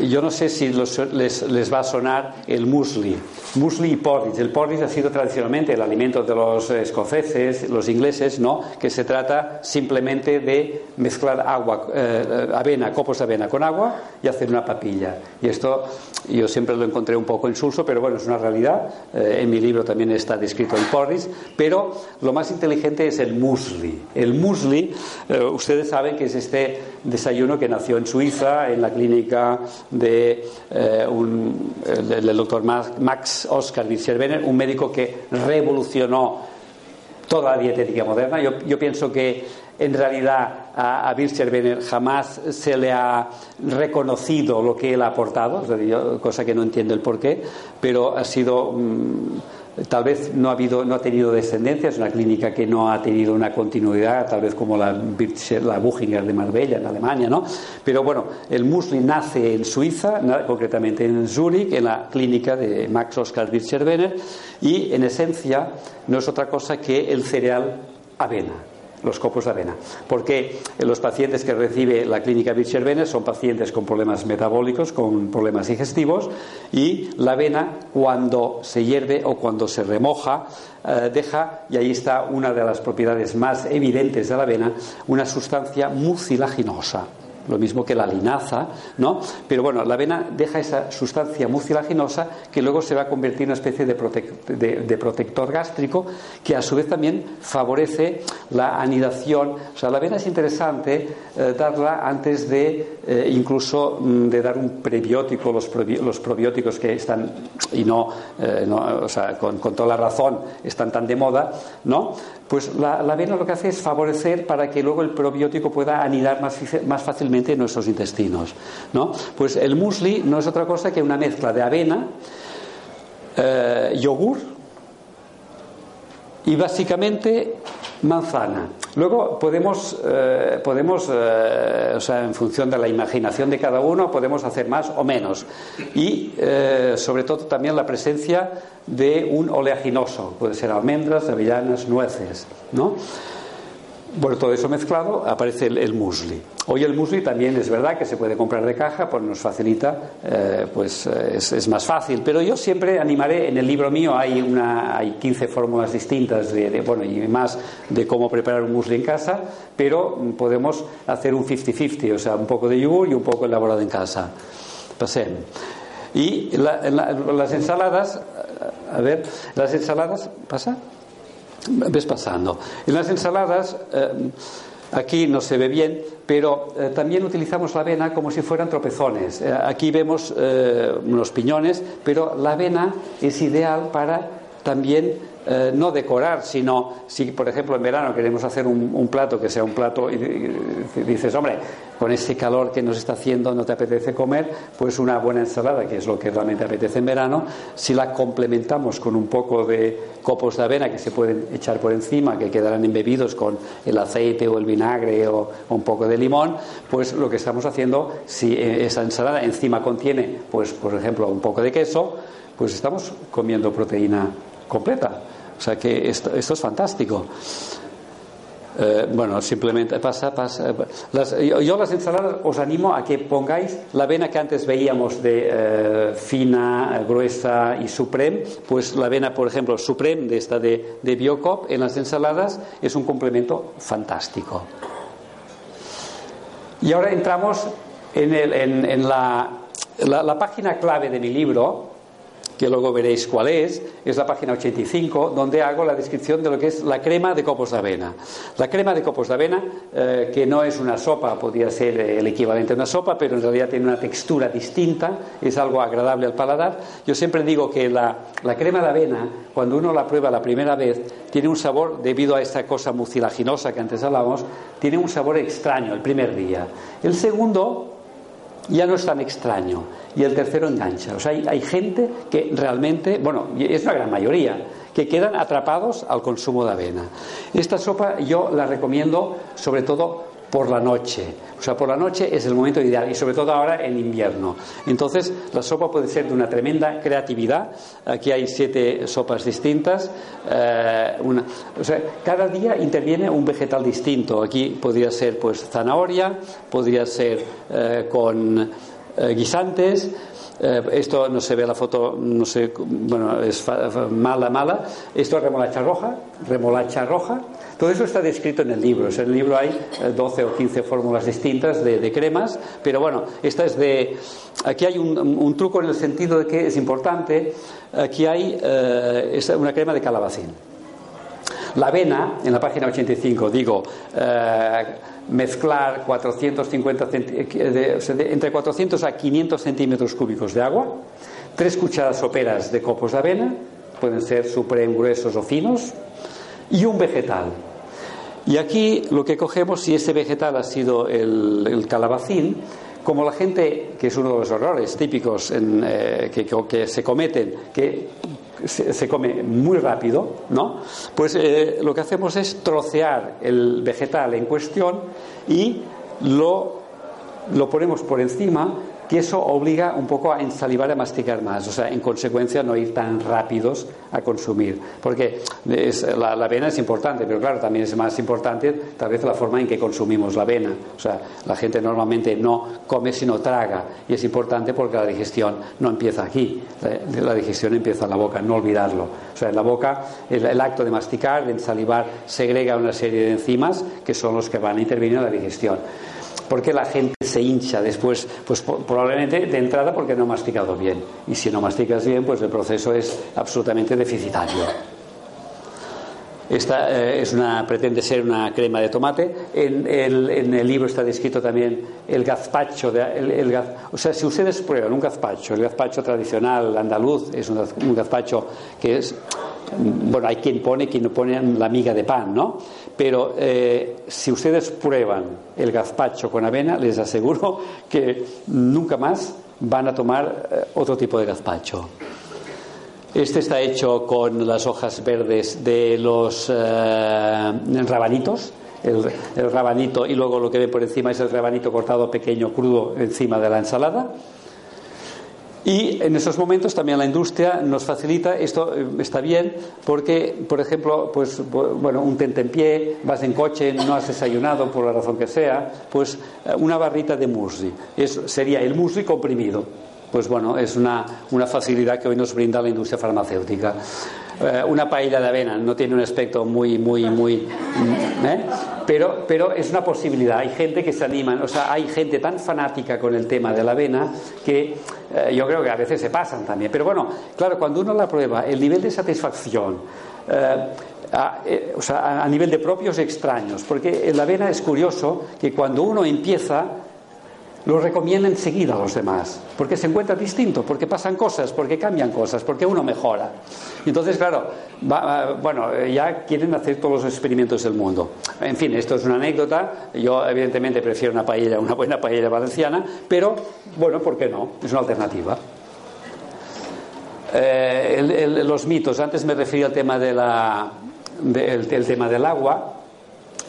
yo no sé si les, va a sonar el muesli. Muesli y porridge. El porridge ha sido tradicionalmente el alimento de los escoceses, los ingleses, ¿no? Que se trata simplemente de mezclar agua, eh, avena, copos de avena con agua y hacer una papilla. Y esto yo siempre lo encontré un poco insulso, pero bueno, es una realidad. Eh, en mi libro también está descrito el porridge. Pero lo más inteligente es el muesli. El muesli, eh, ustedes saben que es este desayuno que nació en Suiza, en la clínica de eh, un, del doctor Max Oscar Witzerbenner, un médico que revolucionó toda la dietética moderna. Yo, yo pienso que en realidad a, a jamás se le ha reconocido lo que él ha aportado, cosa que no entiendo el porqué, pero ha sido. Mm, Tal vez no ha, habido, no ha tenido descendencia, es una clínica que no ha tenido una continuidad, tal vez como la, Buchinger de Marbella en Alemania, ¿no? Pero bueno, el musli nace en Suiza, concretamente en Zúrich, en la clínica de Max Oskar Bircher-Benner, y en esencia no es otra cosa que el cereal avena los copos de avena. Porque los pacientes que recibe la clínica Bircher son pacientes con problemas metabólicos, con problemas digestivos, y la avena, cuando se hierve o cuando se remoja, eh, deja, y ahí está una de las propiedades más evidentes de la avena, una sustancia mucilaginosa lo mismo que la linaza, ¿no? Pero bueno, la avena deja esa sustancia mucilaginosa que luego se va a convertir en una especie de, protector gástrico que a su vez también favorece la anidación. O sea, la avena es interesante eh, darla antes de eh, incluso mm, de dar un prebiótico, los, probióticos que están, y no, eh, o sea, con, con, toda la razón, están tan de moda, ¿no? Pues la, avena lo que hace es favorecer para que luego el probiótico pueda anidar más, fácilmente en nuestros intestinos. ¿no? Pues el muesli no es otra cosa que una mezcla de avena, eh, yogur y básicamente manzana. Luego podemos, eh, podemos eh, o sea, en función de la imaginación de cada uno, podemos hacer más o menos. Y eh, sobre todo también la presencia de un oleaginoso, puede ser almendras, avellanas, nueces. ¿no? Bueno, todo eso mezclado aparece el, el, musli. Hoy el musli también es verdad que se puede comprar de caja, pues nos facilita, eh, pues eh, es, más fácil. Pero yo siempre animaré, en el libro mío hay, una, hay 15 fórmulas distintas de, bueno, y más de cómo preparar un musli en casa, pero podemos hacer un 50-50, o sea, un poco de yogur y un poco elaborado en casa. Pasemos. Y la, las ensaladas, a ver, las ensaladas, ¿pasa? Ves pasando. En las ensaladas, eh, aquí no se ve bien, pero eh, también utilizamos la avena como si fueran tropezones. Eh, aquí vemos unos piñones, pero la avena es ideal para también eh, no decorar, sino si, por ejemplo, en verano queremos hacer un, plato que sea un plato y, dices, hombre, con este calor que nos está haciendo no te apetece comer, pues una buena ensalada, que es lo que realmente apetece en verano, si la complementamos con un poco de copos de avena que se pueden echar por encima, que quedarán embebidos con el aceite o el vinagre o, o un poco de limón, pues lo que estamos haciendo, si esa ensalada encima contiene, pues por ejemplo, un poco de queso, pues estamos comiendo proteína completa. O sea que esto, esto es fantástico. Eh, bueno, simplemente pasa, pasa. Yo, las ensaladas os animo a que pongáis la avena que antes veíamos de eh, fina, gruesa y supreme, pues la avena, por ejemplo, supreme de esta de, de Biocop en las ensaladas es un complemento fantástico. Y ahora entramos en, el, en, en la, la, la página clave de mi libro, que luego veréis cuál es, es la página 85, donde hago la descripción de lo que es la crema de copos de avena. La crema de copos de avena, eh, que no es una sopa, podría ser el equivalente a una sopa, pero en realidad tiene una textura distinta, es algo agradable al paladar. Yo siempre digo que la, la crema de avena, cuando uno la prueba la primera vez, tiene un sabor, debido a esta cosa mucilaginosa que antes hablábamos, tiene un sabor extraño el primer día. El segundo ya no es tan extraño y el tercero engancha. O sea, hay, hay, gente que realmente, bueno, es una gran mayoría, que quedan atrapados al consumo de avena. Esta sopa yo la recomiendo sobre todo por la noche. O sea, por la noche es el momento ideal y sobre todo ahora en invierno. Entonces, la sopa puede ser de una tremenda creatividad. Aquí hay siete sopas distintas. Eh, o sea, cada día interviene un vegetal distinto. Aquí podría ser pues zanahoria, podría ser eh, con eh, guisantes, esto no se ve la foto, no sé, bueno, es mala, mala. Esto es remolacha roja, remolacha roja. Todo eso está descrito en el libro. En el libro hay 12 o 15 fórmulas distintas de, cremas, pero bueno, esta es de. Aquí hay un, truco en el sentido de que es importante. Aquí hay eh, una crema de calabacín. La avena, en la página 85, digo, eh, mezclar 450 de, de, entre 400 a 500 centímetros cúbicos de agua, tres cucharadas soperas de copos de avena, pueden ser supreme gruesos o finos, y un vegetal. Y aquí lo que cogemos, si ese vegetal ha sido el, calabacín, como la gente, que es uno de los errores típicos en, eh, que, que, se cometen, que se, se, come muy rápido, ¿no? Pues eh, lo que hacemos es trocear el vegetal en cuestión y lo, lo ponemos por encima y eso obliga un poco a ensalivar y a masticar más, o sea, en consecuencia no ir tan rápidos a consumir, porque la, la, avena es importante, pero claro, también es más importante tal vez la forma en que consumimos la avena, o sea, la gente normalmente no come sino traga, y es importante porque la digestión no empieza aquí, la, la digestión empieza en la boca, no olvidarlo, o sea, en la boca el, el acto de masticar, de ensalivar, segrega una serie de enzimas que son los que van a intervenir en la digestión porque la gente se hincha después, pues probablemente de entrada porque no ha masticado bien. Y si no masticas bien, pues el proceso es absolutamente deficitario. Esta eh, es una, pretende ser una crema de tomate. En el, libro está descrito también el gazpacho. De, o sea, si ustedes prueban un gazpacho, el gazpacho tradicional andaluz es un, un gazpacho que es bueno, hay quien pone, quien no pone la miga de pan, ¿no? Pero eh, si ustedes prueban el gazpacho con avena, les aseguro que nunca más van a tomar eh, otro tipo de gazpacho. Este está hecho con las hojas verdes de los eh, rabanitos, el, el, rabanito, y luego lo que ve por encima es el rabanito cortado pequeño, crudo, encima de la ensalada. Y en esos momentos también la industria nos facilita, esto eh, está bien, porque, por ejemplo, pues, bueno, un pie, vas en coche, no has desayunado por la razón que sea, pues eh, una barrita de muesli. Eso sería el muesli comprimido. Pues bueno, es una, una facilidad que hoy nos brinda la industria farmacéutica. Eh, una paella de avena no tiene un aspecto muy, muy, muy. Mm, ¿eh? Pero, pero es una posibilidad. Hay gente que se anima, o sea, hay gente tan fanática con el tema de la avena que eh, yo creo que a veces se pasan también. Pero bueno, claro, cuando uno la prueba, el nivel de satisfacción. A, o sea, a nivel de propios extraños, porque la avena es curioso que cuando uno empieza lo recomienda enseguida a los demás, porque se encuentra distinto, porque pasan cosas, porque cambian cosas, porque uno mejora. Entonces, claro, bueno, ya quieren hacer todos los experimentos del mundo. En fin, esto es una anécdota. Yo, evidentemente, prefiero una paella, una buena paella valenciana, pero, bueno, ¿por qué no? Es una alternativa. Eh, los mitos. Antes me refería al tema del agua.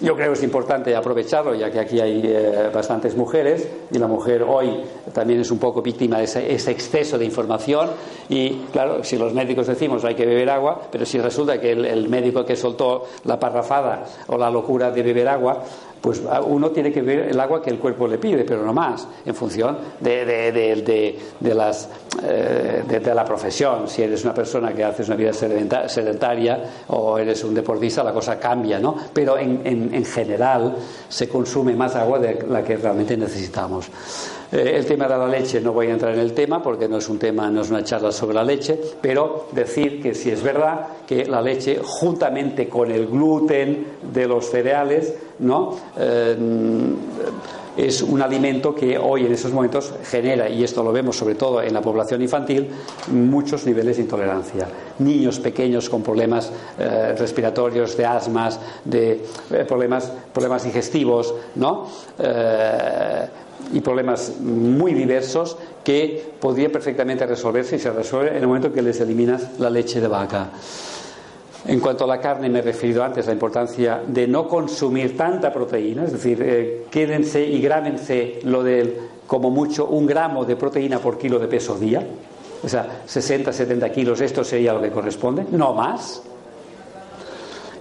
Yo creo que es importante aprovecharlo, ya que aquí hay eh, bastantes mujeres y la mujer hoy también es un poco víctima de ese, exceso de información. Y claro, si los médicos decimos hay que beber agua, pero si resulta que el médico que soltó la parrafada o la locura de beber agua pues uno tiene que ver el agua que el cuerpo le pide, pero no más, en función de, de, las, eh, de, la profesión. Si eres una persona que haces una vida sedentaria o eres un deportista, la cosa cambia, ¿no? Pero en, en general se consume más agua de la que realmente necesitamos. Eh, el tema de la leche no voy a entrar en el tema porque no es un tema, no es una charla sobre la leche, pero decir que si es verdad que la leche, juntamente con el gluten de los cereales, ¿no? Eh, es un alimento que hoy en esos momentos genera, y esto lo vemos sobre todo en la población infantil, muchos niveles de intolerancia. Niños pequeños con problemas eh, respiratorios, de asmas, de problemas, problemas digestivos, ¿no? Y problemas muy diversos que podría perfectamente resolverse y se resuelve en el momento que les eliminas la leche de vaca. En cuanto a la carne, me he referido antes a la importancia de no consumir tanta proteína, es decir, eh, quédense y grámense lo del, como mucho, un gramo de proteína por kilo de peso día. O sea, 60, 70 kilos, esto sería lo que corresponde, no más.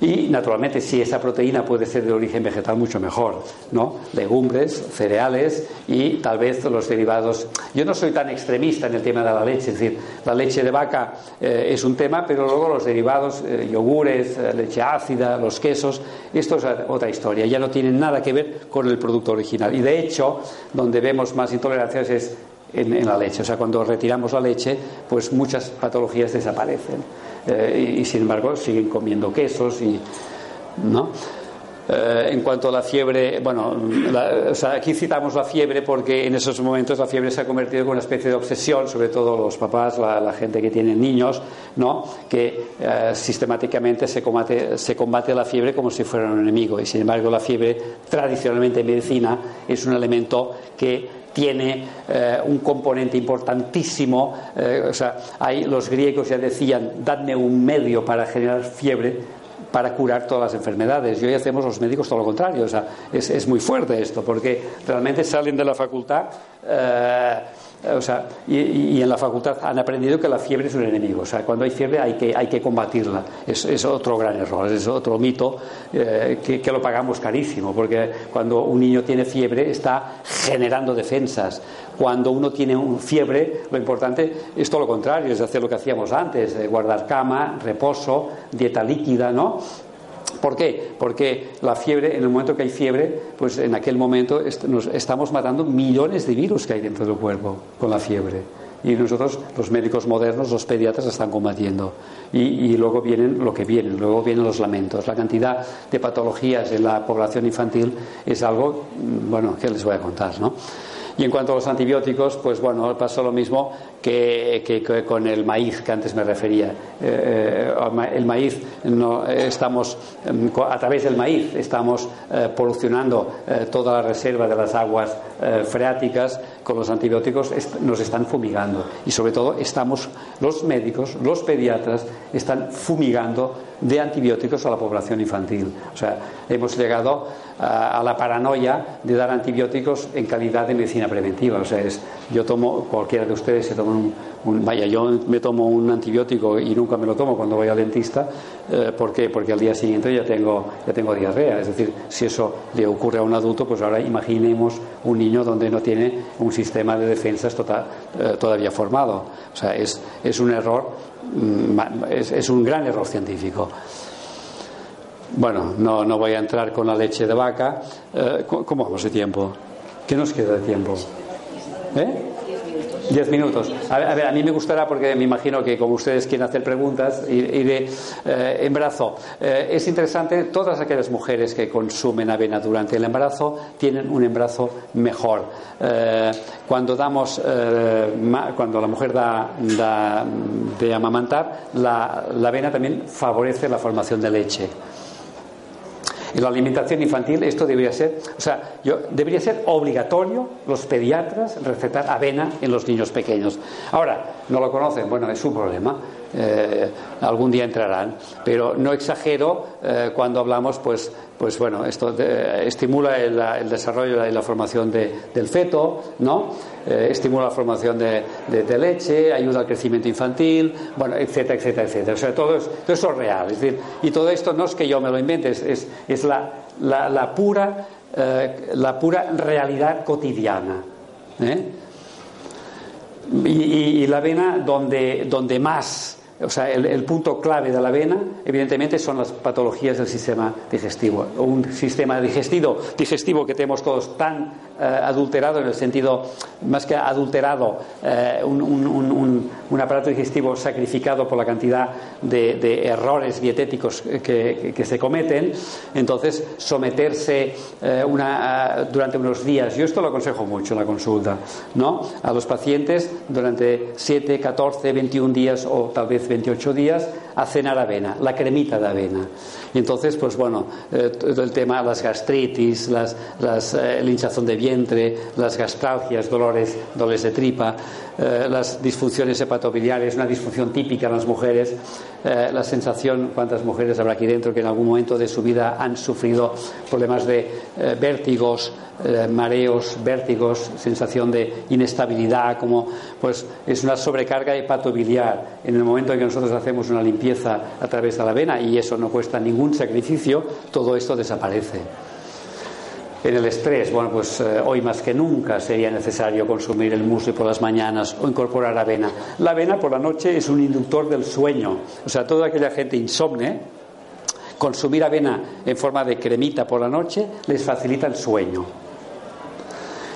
Y naturalmente, si esa proteína puede ser de origen vegetal, mucho mejor, ¿no? Legumbres, cereales y tal vez los derivados. Yo no soy tan extremista en el tema de la leche, es decir, la leche de vaca eh, es un tema, pero luego los derivados, eh, yogures, eh, leche ácida, los quesos, esto es otra historia, ya no tienen nada que ver con el producto original. Y de hecho, donde vemos más intolerancias es en, la leche. O sea, cuando retiramos la leche, pues muchas patologías desaparecen. Eh, y, sin embargo siguen comiendo quesos y. ¿no? Eh, en cuanto a la fiebre, bueno, o sea, aquí citamos la fiebre porque en esos momentos la fiebre se ha convertido en una especie de obsesión, sobre todo los papás, la, gente que tiene niños, ¿no? que eh, sistemáticamente se combate, se combate la fiebre como si fuera un enemigo. Y sin embargo, la fiebre, tradicionalmente en medicina, es un elemento que tiene eh, un componente importantísimo. Eh, o sea, hay, los griegos ya decían, dadme un medio para generar fiebre para curar todas las enfermedades. Y hoy hacemos los médicos todo lo contrario. O sea, es, es muy fuerte esto, porque realmente salen de la facultad. Eh, o sea, y, en la facultad han aprendido que la fiebre es un enemigo. O sea, cuando hay fiebre hay que, hay que combatirla. Es, otro gran error, es otro mito eh, que, que, lo pagamos carísimo, porque cuando un niño tiene fiebre está generando defensas. Cuando uno tiene un fiebre, lo importante es todo lo contrario, es hacer lo que hacíamos antes, guardar cama, reposo, dieta líquida, ¿no? ¿Por qué? Porque la fiebre, en el momento que hay fiebre, pues en aquel momento nos estamos matando millones de virus que hay dentro del cuerpo con la fiebre. Y nosotros, los médicos modernos, los pediatras, están combatiendo. Y, y, luego vienen lo que vienen, luego vienen los lamentos. La cantidad de patologías en la población infantil es algo, mm, bueno, que les voy a contar, ¿no? Y en cuanto a los antibióticos, pues bueno, pasó lo mismo que, con el maíz que antes me refería. Eh, eh, el maíz, no, estamos, em, a través del maíz, estamos eh, polucionando toda la reserva de las aguas freáticas con los antibióticos, nos están fumigando. Y sobre todo, estamos, los médicos, los pediatras, están fumigando de antibióticos a la población infantil. O sea, hemos llegado a, la paranoia de dar antibióticos en calidad de medicina preventiva. O sea, es, yo tomo, cualquiera de ustedes se toma un, vaya, yo me tomo un antibiótico y nunca me lo tomo cuando voy al dentista. Eh, ¿Por qué? Porque al día siguiente ya tengo, ya tengo diarrea. Es decir, si eso le ocurre a un adulto, pues ahora imaginemos un niño donde no tiene un sistema de defensas total, eh, todavía formado. O sea, es, es un error, mm, es, un gran error científico. Bueno, no, no voy a entrar con la leche de vaca. Eh, ¿Cómo vamos de tiempo? ¿Qué nos queda de tiempo? ¿Eh? Diez minutos. A ver, a mí me gustará, porque me imagino que como ustedes quieren hacer preguntas, iré eh, embarazo. Eh, es interesante, todas aquellas mujeres que consumen avena durante el embarazo tienen un embarazo mejor. Eh, cuando damos, cuando la mujer da, de amamantar, la avena también favorece la formación de leche. En la alimentación infantil esto debería ser, o sea, yo, debería ser obligatorio los pediatras recetar avena en los niños pequeños. Ahora, no lo conocen, bueno, es su problema. Eh, algún día entrarán, pero no exagero eh, cuando hablamos, pues, pues bueno, esto estimula el, desarrollo y la formación del feto, ¿no? Eh, estimula la formación de, leche, ayuda al crecimiento infantil, bueno, etcétera, etcétera, etcétera. O sea, todo, todo eso es real. Es decir, y todo esto no es que yo me lo invente, es, es, la, la, pura, la pura realidad cotidiana. Y, y, la avena donde, donde más o sea, el, punto clave de la avena, evidentemente, son las patologías del sistema digestivo. Un sistema digestivo, digestivo que tenemos todos tan adulterado, en el sentido, más que adulterado, eh, un, aparato digestivo sacrificado por la cantidad de, errores dietéticos que, se cometen. Entonces, someterse eh, durante unos días, yo esto lo aconsejo mucho en la consulta, ¿no? A los pacientes durante 7, 14, 21 días o tal vez 28 días a cenar avena, la cremita de avena. Y entonces, pues bueno, eh, todo el tema, las gastritis, las, las, eh, el hinchazón de vientre, las gastralgias, dolores, dolores de tripa, eh, las disfunciones hepatobiliares, una disfunción típica en las mujeres, la sensación, cuántas mujeres habrá aquí dentro que en algún momento de su vida han sufrido problemas de vértigos, mareos, vértigos, sensación de inestabilidad, como pues es una sobrecarga hepatobiliar. En el momento en que nosotros hacemos una limpieza a través de la vena y eso no cuesta ningún sacrificio, todo esto desaparece. En el estrés, bueno, pues eh, hoy más que nunca sería necesario consumir el musli por las mañanas o incorporar avena. La avena por la noche es un inductor del sueño. O sea, toda aquella gente insomne, consumir avena en forma de cremita por la noche les facilita el sueño.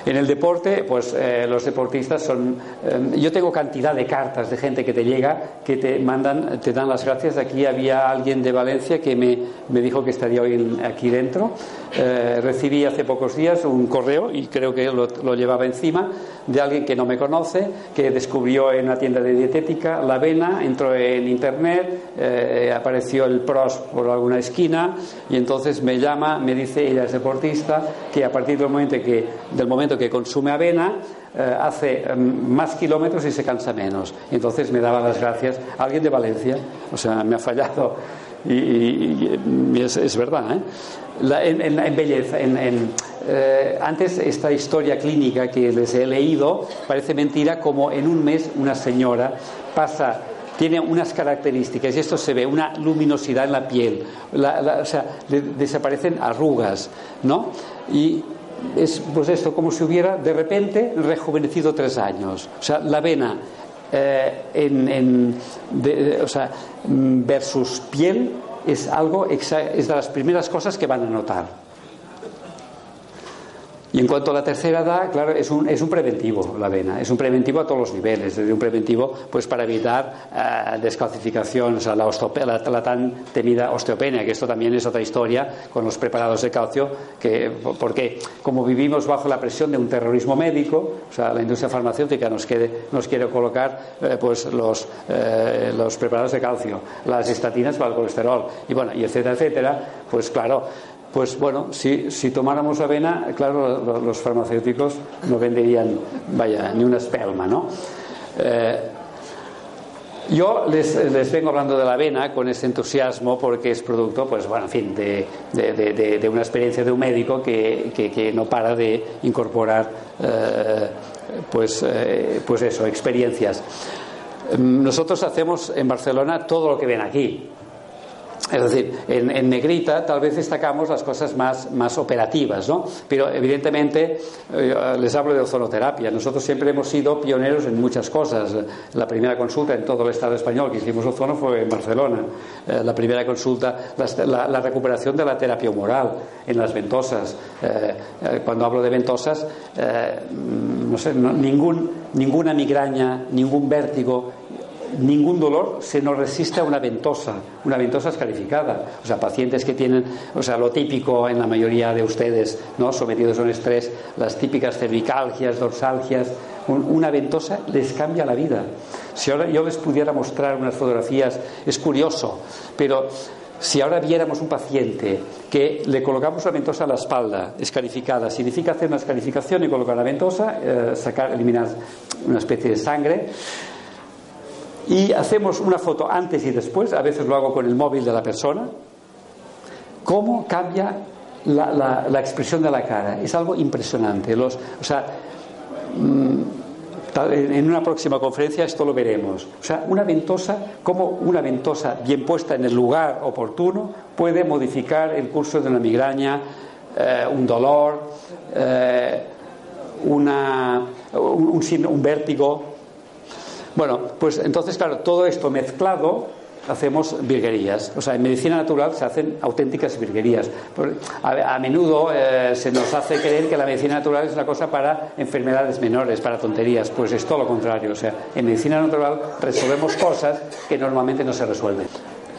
En el deporte, pues eh, los deportistas son. Eh, yo tengo cantidad de cartas de gente que te llega, que te mandan, te dan las gracias. Aquí había alguien de Valencia que me, me dijo que estaría hoy aquí dentro. Eh, recibí hace pocos días un correo, y creo que lo, lo, llevaba encima, de alguien que no me conoce, que descubrió en una tienda de dietética la avena, entró en internet, apareció el PROS por alguna esquina, y entonces me llama, me dice, ella es deportista, que a partir del momento que, del momento que consume avena eh, hace em, más kilómetros y se cansa menos. Entonces me daba las gracias alguien de Valencia, o sea, me ha fallado. Y, es, verdad, ¿eh? en, belleza, en, eh, antes esta historia clínica que les he leído parece mentira como en un mes una señora pasa tiene unas características y esto se ve una luminosidad en la piel o sea desaparecen arrugas no y es pues esto, como si hubiera de repente rejuvenecido tres años. O sea, la vena eh, en, o sea, versus piel es algo, es de las primeras cosas que van a notar. Y en cuanto a la tercera edad, claro, es un, es un preventivo la avena, es un preventivo a todos los niveles, desde un preventivo pues para evitar eh, descalcificación, o sea, la, la, tan temida osteopenia, que esto también es otra historia con los preparados de calcio, que, porque como vivimos bajo la presión de un terrorismo médico, o sea, la industria farmacéutica nos, nos quiere colocar eh, pues los, eh, los preparados de calcio, las estatinas para el colesterol, y bueno, y etcétera, etcétera, pues claro, pues bueno, si, tomáramos avena, claro, los farmacéuticos no venderían, vaya, ni una espelma, ¿no? Eh, Yo les, vengo hablando de la avena con ese entusiasmo porque es producto, pues bueno, en fin, de, una experiencia de un médico que, no para de incorporar, eh, pues, eh, pues eso, experiencias. Nosotros hacemos en Barcelona todo lo que ven aquí. Es decir, en, negrita tal vez destacamos las cosas más, más operativas, ¿no? Pero evidentemente eh, les hablo de ozonoterapia. Nosotros siempre hemos sido pioneros en muchas cosas. La primera consulta en todo el Estado español que hicimos ozono fue en Barcelona. Eh, la primera consulta, la, recuperación de la terapia humoral en las ventosas. Eh, cuando hablo de ventosas, no sé, ningún, ninguna migraña, ningún vértigo, ningún dolor se nos resiste a una ventosa. Una ventosa es calificada. O sea, pacientes que tienen, o sea, lo típico en la mayoría de ustedes, ¿no? Sometidos a un estrés, las típicas cervicalgias, dorsalgias, una ventosa les cambia la vida. Si ahora yo les pudiera mostrar unas fotografías, es curioso, pero si ahora viéramos un paciente que le colocamos una ventosa a la espalda escarificada, significa hacer una escarificación y colocar la ventosa, eh, sacar, eliminar una especie de sangre, y hacemos una foto antes y después, a veces lo hago con el móvil de la persona, cómo cambia la, expresión de la cara. Es algo impresionante. O sea, mm, en una próxima conferencia esto lo veremos. O sea, una ventosa, cómo una ventosa bien puesta en el lugar oportuno puede modificar el curso de una migraña, eh, un dolor, eh, una, un, un vértigo, bueno, pues entonces, claro, todo esto mezclado hacemos virguerías. O sea, en medicina natural se hacen auténticas virguerías. A, menudo eh, se nos hace creer que la medicina natural es una cosa para enfermedades menores, para tonterías. Pues es todo lo contrario. O sea, en medicina natural resolvemos cosas que normalmente no se resuelven.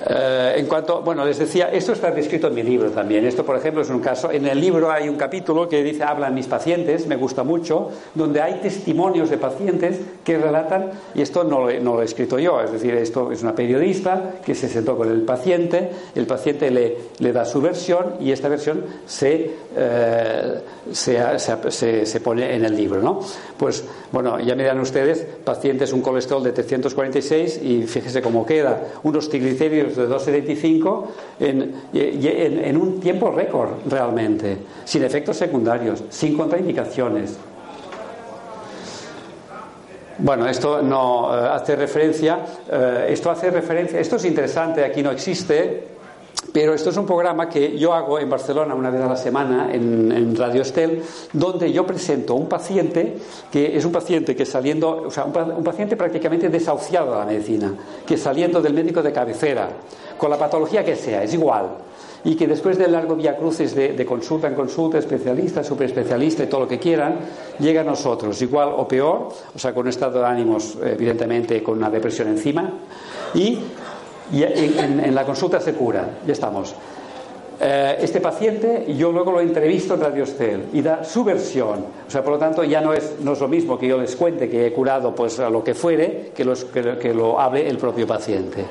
Eh, en cuanto, bueno, les decía, esto está descrito en mi libro también. Esto, por ejemplo, es un caso. En el libro hay un capítulo que dice hablan mis pacientes, me gusta mucho, donde hay testimonios de pacientes que relatan, y esto no lo, he escrito yo, es decir, esto es una periodista que se sentó con el paciente, el paciente le, le da su versión y esta versión se, eh, se, se, pone en el libro, ¿no? Pues, bueno, ya miran ustedes, pacientes un colesterol de 346 y fíjese cómo queda, unos triglicéridos de 2,75 en, en, un tiempo récord realmente, sin efectos secundarios, sin contraindicaciones. Bueno, esto no eh, hace referencia, eh, esto hace referencia, esto es interesante, aquí no existe, pero esto es un programa que yo hago en Barcelona una vez a la semana en, Radio Estel, donde yo presento un paciente que es un paciente que saliendo, o sea, un, paciente prácticamente desahuciado a la medicina, que saliendo del médico de cabecera, con la patología que sea, es igual, y que después del largo vía cruces de, consulta en consulta, especialista, superespecialista y todo lo que quieran, llega a nosotros, igual o peor, o sea, con un estado de ánimos, evidentemente, con una depresión encima, y y en, la consulta se cura, ya estamos. Eh, este paciente, yo luego lo entrevisto en Radio Estel y da su versión. O sea, por lo tanto, ya no es, no es lo mismo que yo les cuente que he curado pues a lo que fuere, que, los, que, lo hable el propio paciente.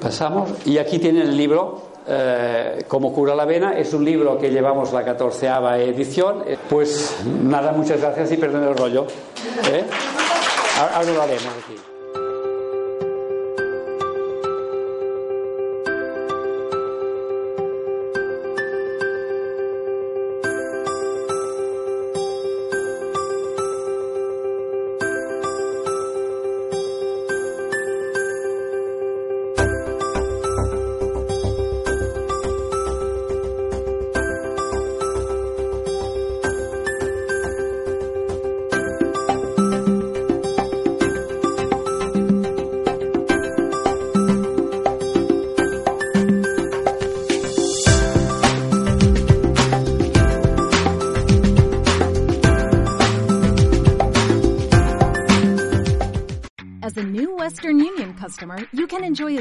Pasamos. Y aquí tienen el libro eh, Cómo cura la vena. Es un libro que llevamos la catorceava edición. Eh, pues nada, muchas gracias y perdón el rollo. Ahora lo haremos aquí.